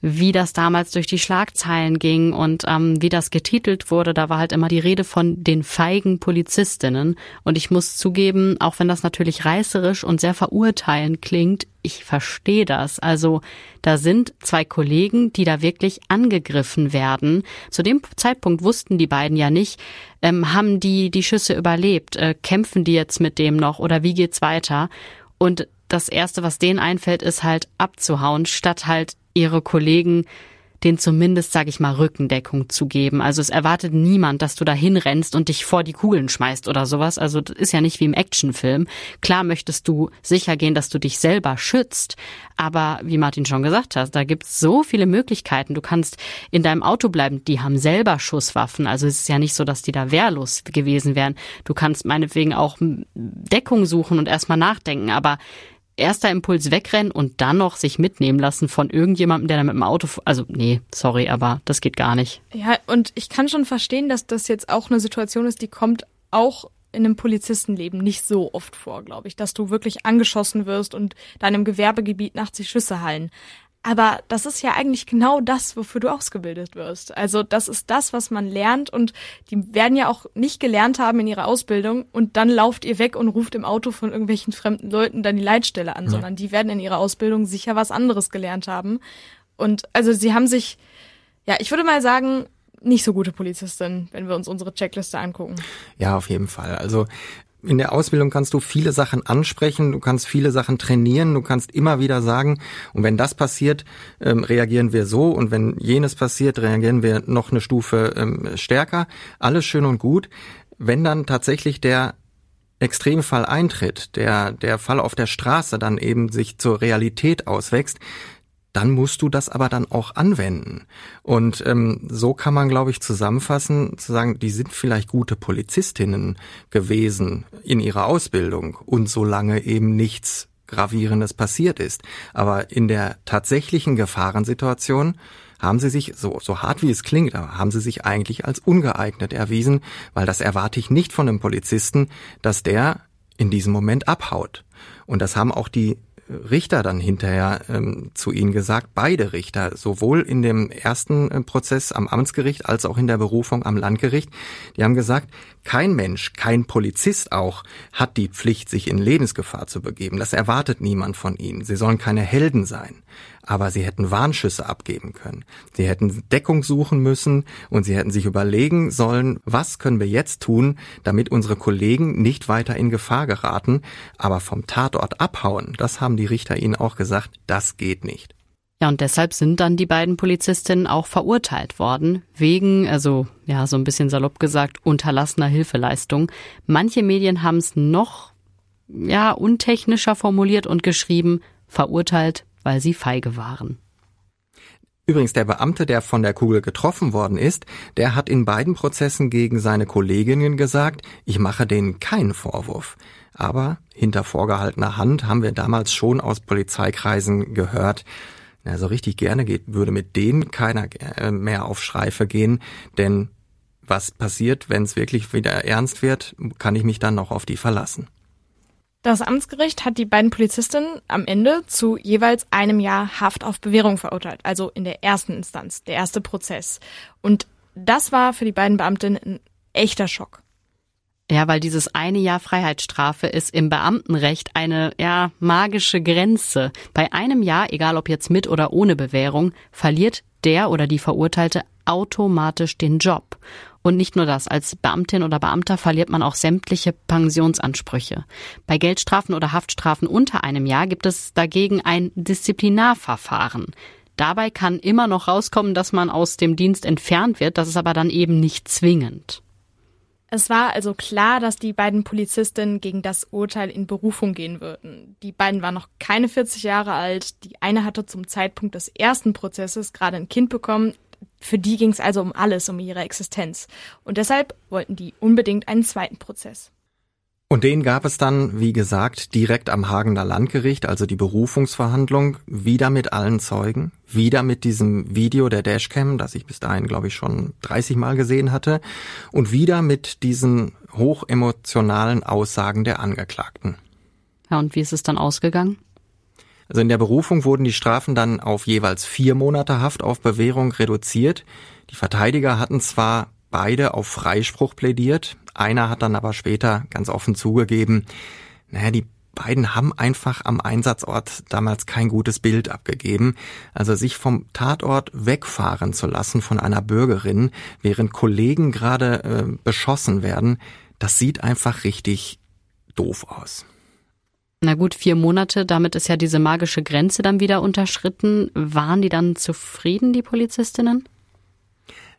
wie das damals durch die Schlagzeilen ging und ähm, wie das getitelt wurde. Da war halt immer die Rede von den feigen Polizistinnen. Und ich muss zugeben, auch wenn das natürlich reißerisch und sehr verurteilend klingt, ich verstehe das. Also da sind zwei Kollegen, die da wirklich angegriffen werden. Zu dem Zeitpunkt wussten die beiden ja nicht, ähm, haben die die Schüsse überlebt, äh, kämpfen die jetzt mit dem noch oder wie geht's weiter? Und das erste, was denen einfällt, ist halt abzuhauen, statt halt ihre Kollegen den zumindest, sag ich mal, Rückendeckung zu geben. Also es erwartet niemand, dass du da hinrennst und dich vor die Kugeln schmeißt oder sowas. Also das ist ja nicht wie im Actionfilm. Klar möchtest du sicher gehen, dass du dich selber schützt, aber wie Martin schon gesagt hat, da gibt's so viele Möglichkeiten. Du kannst in deinem Auto bleiben, die haben selber Schusswaffen. Also es ist ja nicht so, dass die da wehrlos gewesen wären. Du kannst meinetwegen auch Deckung suchen und erstmal nachdenken, aber erster Impuls wegrennen und dann noch sich mitnehmen lassen von irgendjemandem, der da mit dem Auto, also nee, sorry, aber das geht gar nicht. Ja, und ich kann schon verstehen, dass das jetzt auch eine Situation ist, die kommt auch in einem Polizistenleben nicht so oft vor, glaube ich, dass du wirklich angeschossen wirst und deinem Gewerbegebiet nachts die Schüsse hallen. Aber das ist ja eigentlich genau das, wofür du ausgebildet wirst. Also das ist das, was man lernt und die werden ja auch nicht gelernt haben in ihrer Ausbildung und dann lauft ihr weg und ruft im Auto von irgendwelchen fremden Leuten dann die Leitstelle an, ja. sondern die werden in ihrer Ausbildung sicher was anderes gelernt haben. Und also sie haben sich, ja, ich würde mal sagen, nicht so gute Polizistin, wenn wir uns unsere Checkliste angucken. Ja, auf jeden Fall. Also in der Ausbildung kannst du viele Sachen ansprechen, du kannst viele Sachen trainieren, du kannst immer wieder sagen, und wenn das passiert, ähm, reagieren wir so, und wenn jenes passiert, reagieren wir noch eine Stufe ähm, stärker. Alles schön und gut. Wenn dann tatsächlich der Extremfall eintritt, der, der Fall auf der Straße dann eben sich zur Realität auswächst, dann musst du das aber dann auch anwenden. Und ähm, so kann man, glaube ich, zusammenfassen, zu sagen, die sind vielleicht gute Polizistinnen gewesen in ihrer Ausbildung und solange eben nichts Gravierendes passiert ist. Aber in der tatsächlichen Gefahrensituation haben sie sich, so, so hart wie es klingt, aber haben sie sich eigentlich als ungeeignet erwiesen, weil das erwarte ich nicht von einem Polizisten, dass der in diesem Moment abhaut. Und das haben auch die Richter dann hinterher ähm, zu ihnen gesagt, beide Richter, sowohl in dem ersten äh, Prozess am Amtsgericht als auch in der Berufung am Landgericht, die haben gesagt, kein Mensch, kein Polizist auch, hat die Pflicht, sich in Lebensgefahr zu begeben. Das erwartet niemand von ihnen. Sie sollen keine Helden sein aber sie hätten Warnschüsse abgeben können. Sie hätten Deckung suchen müssen und sie hätten sich überlegen sollen, was können wir jetzt tun, damit unsere Kollegen nicht weiter in Gefahr geraten, aber vom Tatort abhauen. Das haben die Richter ihnen auch gesagt, das geht nicht. Ja, und deshalb sind dann die beiden Polizistinnen auch verurteilt worden, wegen, also ja, so ein bisschen salopp gesagt, unterlassener Hilfeleistung. Manche Medien haben es noch, ja, untechnischer formuliert und geschrieben, verurteilt weil sie feige waren. Übrigens, der Beamte, der von der Kugel getroffen worden ist, der hat in beiden Prozessen gegen seine Kolleginnen gesagt, ich mache denen keinen Vorwurf. Aber hinter vorgehaltener Hand haben wir damals schon aus Polizeikreisen gehört, na, so richtig gerne geht, würde mit denen keiner äh, mehr auf Streife gehen, denn was passiert, wenn es wirklich wieder ernst wird, kann ich mich dann noch auf die verlassen. Das Amtsgericht hat die beiden Polizistinnen am Ende zu jeweils einem Jahr Haft auf Bewährung verurteilt, also in der ersten Instanz, der erste Prozess. Und das war für die beiden Beamtinnen ein echter Schock. Ja, weil dieses eine Jahr Freiheitsstrafe ist im Beamtenrecht eine, ja, magische Grenze. Bei einem Jahr, egal ob jetzt mit oder ohne Bewährung, verliert der oder die Verurteilte automatisch den Job. Und nicht nur das, als Beamtin oder Beamter verliert man auch sämtliche Pensionsansprüche. Bei Geldstrafen oder Haftstrafen unter einem Jahr gibt es dagegen ein Disziplinarverfahren. Dabei kann immer noch rauskommen, dass man aus dem Dienst entfernt wird, das ist aber dann eben nicht zwingend. Es war also klar, dass die beiden Polizistinnen gegen das Urteil in Berufung gehen würden. Die beiden waren noch keine 40 Jahre alt. Die eine hatte zum Zeitpunkt des ersten Prozesses gerade ein Kind bekommen. Für die ging es also um alles, um ihre Existenz. Und deshalb wollten die unbedingt einen zweiten Prozess. Und den gab es dann, wie gesagt, direkt am Hagener Landgericht, also die Berufungsverhandlung, wieder mit allen Zeugen, wieder mit diesem Video der Dashcam, das ich bis dahin, glaube ich, schon 30 Mal gesehen hatte, und wieder mit diesen hochemotionalen Aussagen der Angeklagten. Ja, und wie ist es dann ausgegangen? Also in der Berufung wurden die Strafen dann auf jeweils vier Monate Haft auf Bewährung reduziert. Die Verteidiger hatten zwar beide auf Freispruch plädiert, einer hat dann aber später ganz offen zugegeben, naja, die beiden haben einfach am Einsatzort damals kein gutes Bild abgegeben. Also sich vom Tatort wegfahren zu lassen von einer Bürgerin, während Kollegen gerade äh, beschossen werden, das sieht einfach richtig doof aus. Na gut, vier Monate, damit ist ja diese magische Grenze dann wieder unterschritten. Waren die dann zufrieden, die Polizistinnen?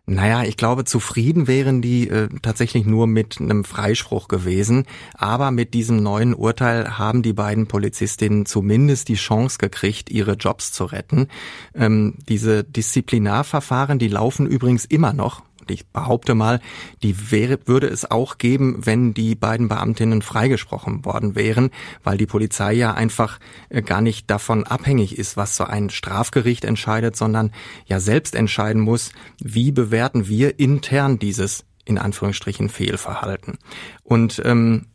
Naja, ich glaube, zufrieden wären die äh, tatsächlich nur mit einem Freispruch gewesen. Aber mit diesem neuen Urteil haben die beiden Polizistinnen zumindest die Chance gekriegt, ihre Jobs zu retten. Ähm, diese Disziplinarverfahren, die laufen übrigens immer noch ich behaupte mal, die wäre, würde es auch geben, wenn die beiden Beamtinnen freigesprochen worden wären, weil die Polizei ja einfach äh, gar nicht davon abhängig ist, was so ein Strafgericht entscheidet, sondern ja selbst entscheiden muss, wie bewerten wir intern dieses in Anführungsstrichen Fehlverhalten. Und ähm,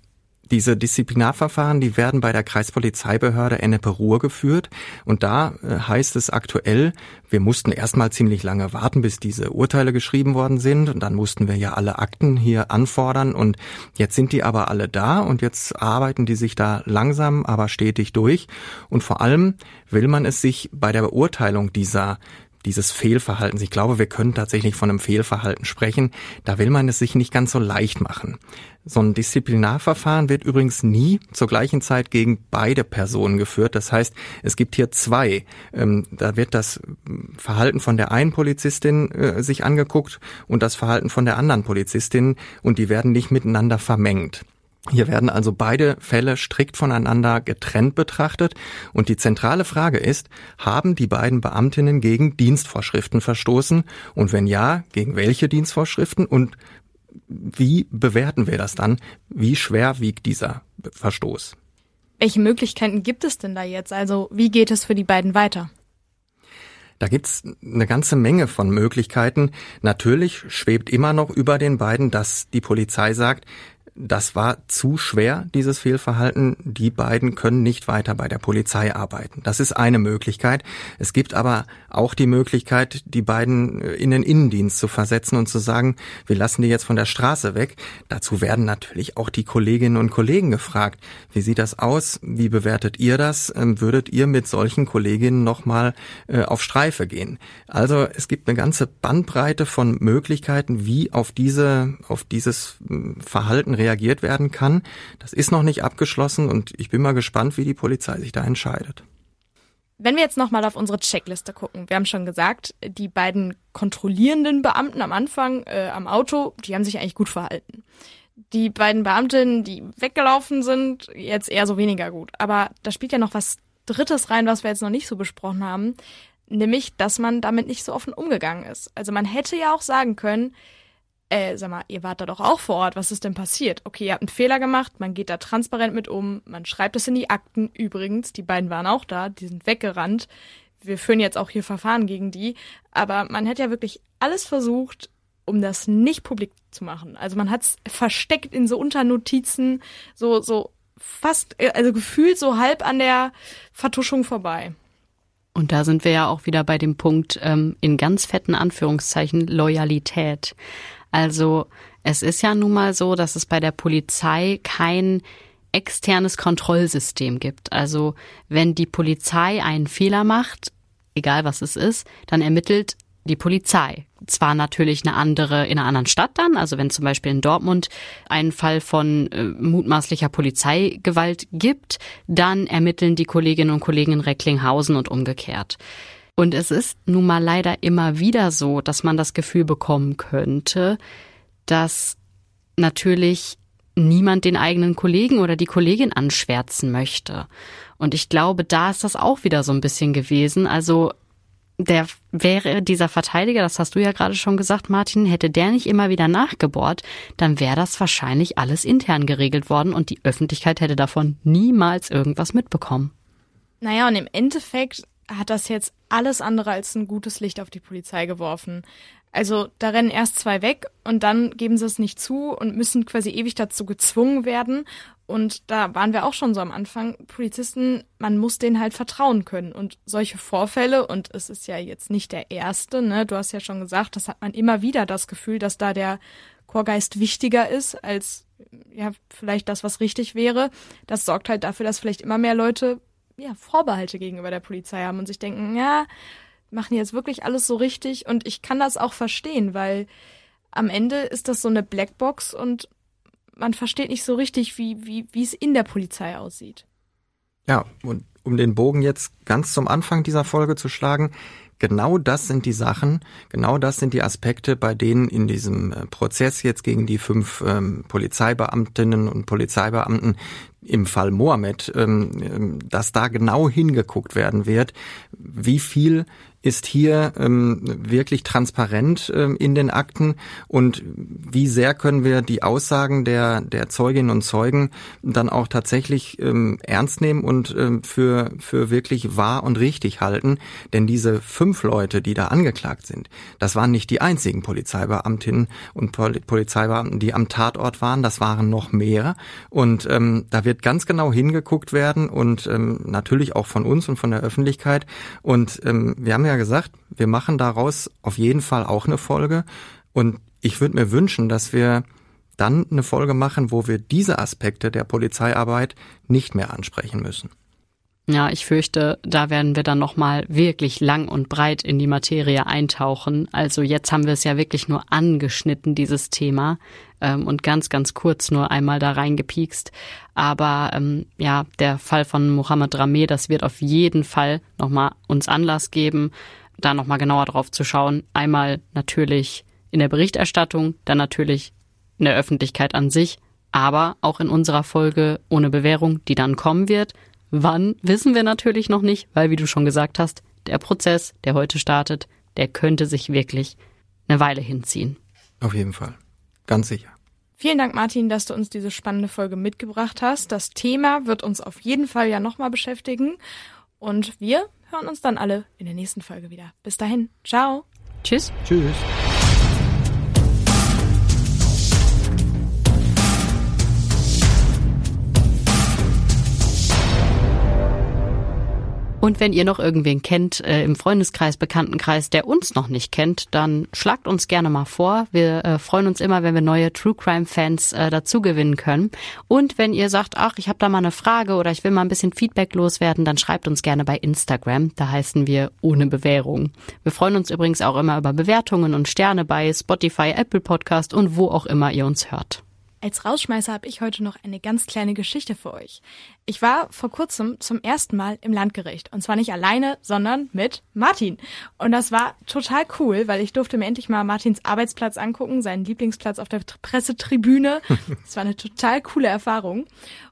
diese Disziplinarverfahren, die werden bei der Kreispolizeibehörde Ennepe-Ruhr geführt. Und da äh, heißt es aktuell, wir mussten erstmal ziemlich lange warten, bis diese Urteile geschrieben worden sind. Und dann mussten wir ja alle Akten hier anfordern. Und jetzt sind die aber alle da und jetzt arbeiten die sich da langsam, aber stetig durch. Und vor allem will man es sich bei der Beurteilung dieser dieses Fehlverhaltens. Ich glaube, wir können tatsächlich von einem Fehlverhalten sprechen. Da will man es sich nicht ganz so leicht machen. So ein Disziplinarverfahren wird übrigens nie zur gleichen Zeit gegen beide Personen geführt. Das heißt, es gibt hier zwei. Ähm, da wird das Verhalten von der einen Polizistin äh, sich angeguckt und das Verhalten von der anderen Polizistin und die werden nicht miteinander vermengt. Hier werden also beide Fälle strikt voneinander getrennt betrachtet und die zentrale Frage ist, haben die beiden Beamtinnen gegen Dienstvorschriften verstoßen und wenn ja, gegen welche Dienstvorschriften und wie bewerten wir das dann? Wie schwer wiegt dieser Verstoß? Welche Möglichkeiten gibt es denn da jetzt? Also wie geht es für die beiden weiter? Da gibt's eine ganze Menge von Möglichkeiten. Natürlich schwebt immer noch über den beiden, dass die Polizei sagt, das war zu schwer, dieses Fehlverhalten. Die beiden können nicht weiter bei der Polizei arbeiten. Das ist eine Möglichkeit. Es gibt aber auch die Möglichkeit, die beiden äh, in den Innendienst zu versetzen und zu sagen, wir lassen die jetzt von der Straße weg. Dazu werden natürlich auch die Kolleginnen und Kollegen gefragt. Wie sieht das aus? Wie bewertet ihr das? Ähm, würdet ihr mit solchen Kolleginnen nochmal äh, auf Streife gehen? Also es gibt eine ganze Bandbreite von Möglichkeiten, wie auf diese, auf dieses hm, Verhalten reagiert werden kann. Das ist noch nicht abgeschlossen und ich bin mal gespannt, wie die Polizei sich da entscheidet. Wenn wir jetzt nochmal auf unsere Checkliste gucken, wir haben schon gesagt, die beiden kontrollierenden Beamten am Anfang äh, am Auto, die haben sich eigentlich gut verhalten. Die beiden Beamtinnen, die weggelaufen sind, jetzt eher so weniger gut. Aber da spielt ja noch was Drittes rein, was wir jetzt noch nicht so besprochen haben, nämlich, dass man damit nicht so offen umgegangen ist. Also man hätte ja auch sagen können, äh, sag mal, ihr wart da doch auch vor Ort, was ist denn passiert? Okay, ihr habt einen Fehler gemacht, man geht da transparent mit um, man schreibt es in die Akten. Übrigens, die beiden waren auch da, die sind weggerannt. Wir führen jetzt auch hier Verfahren gegen die. Aber man hätte ja wirklich alles versucht, um das nicht publik zu machen. Also man hat es versteckt in so Unternotizen, so, so fast, äh, also gefühlt so halb an der Vertuschung vorbei. Und da sind wir ja auch wieder bei dem Punkt ähm, in ganz fetten Anführungszeichen Loyalität. Also es ist ja nun mal so, dass es bei der Polizei kein externes Kontrollsystem gibt. Also wenn die Polizei einen Fehler macht, egal was es ist, dann ermittelt die Polizei. Zwar natürlich eine andere in einer anderen Stadt dann, also wenn zum Beispiel in Dortmund einen Fall von äh, mutmaßlicher Polizeigewalt gibt, dann ermitteln die Kolleginnen und Kollegen in Recklinghausen und umgekehrt. Und es ist nun mal leider immer wieder so, dass man das Gefühl bekommen könnte, dass natürlich niemand den eigenen Kollegen oder die Kollegin anschwärzen möchte. Und ich glaube, da ist das auch wieder so ein bisschen gewesen. Also der wäre dieser Verteidiger, das hast du ja gerade schon gesagt, Martin, hätte der nicht immer wieder nachgebohrt, dann wäre das wahrscheinlich alles intern geregelt worden und die Öffentlichkeit hätte davon niemals irgendwas mitbekommen. Naja, und im Endeffekt hat das jetzt alles andere als ein gutes Licht auf die Polizei geworfen. Also da rennen erst zwei weg und dann geben sie es nicht zu und müssen quasi ewig dazu gezwungen werden. Und da waren wir auch schon so am Anfang. Polizisten, man muss denen halt vertrauen können. Und solche Vorfälle, und es ist ja jetzt nicht der erste, ne, du hast ja schon gesagt, das hat man immer wieder das Gefühl, dass da der Chorgeist wichtiger ist als ja, vielleicht das, was richtig wäre. Das sorgt halt dafür, dass vielleicht immer mehr Leute ja, Vorbehalte gegenüber der Polizei haben und sich denken, ja, machen jetzt wirklich alles so richtig und ich kann das auch verstehen, weil am Ende ist das so eine Blackbox und man versteht nicht so richtig, wie, wie, wie es in der Polizei aussieht. Ja, und um den Bogen jetzt ganz zum Anfang dieser Folge zu schlagen, genau das sind die Sachen, genau das sind die Aspekte, bei denen in diesem äh, Prozess jetzt gegen die fünf ähm, Polizeibeamtinnen und Polizeibeamten im Fall Mohammed, ähm, ähm dass da genau hingeguckt werden wird, wie viel ist hier ähm, wirklich transparent ähm, in den Akten und wie sehr können wir die Aussagen der, der Zeuginnen und Zeugen dann auch tatsächlich ähm, ernst nehmen und ähm, für, für wirklich wahr und richtig halten. Denn diese fünf Leute, die da angeklagt sind, das waren nicht die einzigen Polizeibeamtinnen und Pol Polizeibeamten, die am Tatort waren, das waren noch mehr. Und ähm, da wird ganz genau hingeguckt werden und ähm, natürlich auch von uns und von der Öffentlichkeit. Und ähm, wir haben ja gesagt, wir machen daraus auf jeden Fall auch eine Folge. Und ich würde mir wünschen, dass wir dann eine Folge machen, wo wir diese Aspekte der Polizeiarbeit nicht mehr ansprechen müssen. Ja, ich fürchte, da werden wir dann nochmal wirklich lang und breit in die Materie eintauchen. Also jetzt haben wir es ja wirklich nur angeschnitten, dieses Thema, ähm, und ganz, ganz kurz nur einmal da reingepiekst. Aber ähm, ja, der Fall von Mohammed Rameh, das wird auf jeden Fall nochmal uns Anlass geben, da nochmal genauer drauf zu schauen. Einmal natürlich in der Berichterstattung, dann natürlich in der Öffentlichkeit an sich, aber auch in unserer Folge ohne Bewährung, die dann kommen wird Wann wissen wir natürlich noch nicht, weil wie du schon gesagt hast, der Prozess, der heute startet, der könnte sich wirklich eine Weile hinziehen. Auf jeden Fall. Ganz sicher. Vielen Dank, Martin, dass du uns diese spannende Folge mitgebracht hast. Das Thema wird uns auf jeden Fall ja nochmal beschäftigen. Und wir hören uns dann alle in der nächsten Folge wieder. Bis dahin. Ciao. Tschüss. Tschüss. Und wenn ihr noch irgendwen kennt äh, im Freundeskreis, Bekanntenkreis, der uns noch nicht kennt, dann schlagt uns gerne mal vor. Wir äh, freuen uns immer, wenn wir neue True Crime Fans äh, dazu gewinnen können. Und wenn ihr sagt, ach, ich habe da mal eine Frage oder ich will mal ein bisschen Feedback loswerden, dann schreibt uns gerne bei Instagram. Da heißen wir ohne Bewährung. Wir freuen uns übrigens auch immer über Bewertungen und Sterne bei Spotify, Apple Podcast und wo auch immer ihr uns hört. Als Rausschmeißer habe ich heute noch eine ganz kleine Geschichte für euch. Ich war vor kurzem zum ersten Mal im Landgericht. Und zwar nicht alleine, sondern mit Martin. Und das war total cool, weil ich durfte mir endlich mal Martins Arbeitsplatz angucken, seinen Lieblingsplatz auf der Pressetribüne. Das war eine total coole Erfahrung.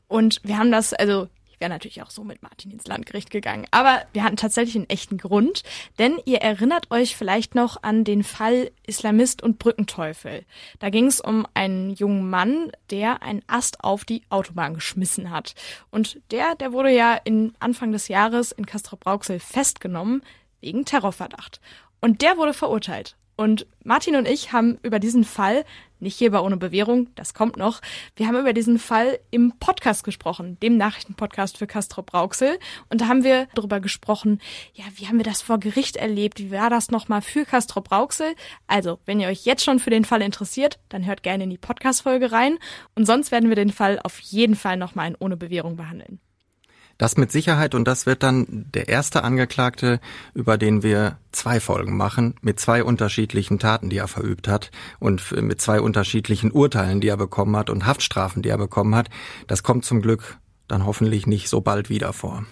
Und wir haben das, also wäre natürlich auch so mit Martin ins Landgericht gegangen. Aber wir hatten tatsächlich einen echten Grund, denn ihr erinnert euch vielleicht noch an den Fall Islamist und Brückenteufel. Da ging es um einen jungen Mann, der einen Ast auf die Autobahn geschmissen hat. Und der, der wurde ja in Anfang des Jahres in Castrop-Rauxel festgenommen wegen Terrorverdacht. Und der wurde verurteilt. Und Martin und ich haben über diesen Fall nicht hier bei Ohne Bewährung, das kommt noch. Wir haben über diesen Fall im Podcast gesprochen, dem Nachrichtenpodcast für Castro Brauxel. Und da haben wir darüber gesprochen, ja, wie haben wir das vor Gericht erlebt? Wie war das nochmal für Castro Brauxel? Also, wenn ihr euch jetzt schon für den Fall interessiert, dann hört gerne in die Podcast-Folge rein. Und sonst werden wir den Fall auf jeden Fall nochmal in Ohne Bewährung behandeln. Das mit Sicherheit und das wird dann der erste Angeklagte, über den wir zwei Folgen machen, mit zwei unterschiedlichen Taten, die er verübt hat und mit zwei unterschiedlichen Urteilen, die er bekommen hat und Haftstrafen, die er bekommen hat. Das kommt zum Glück dann hoffentlich nicht so bald wieder vor.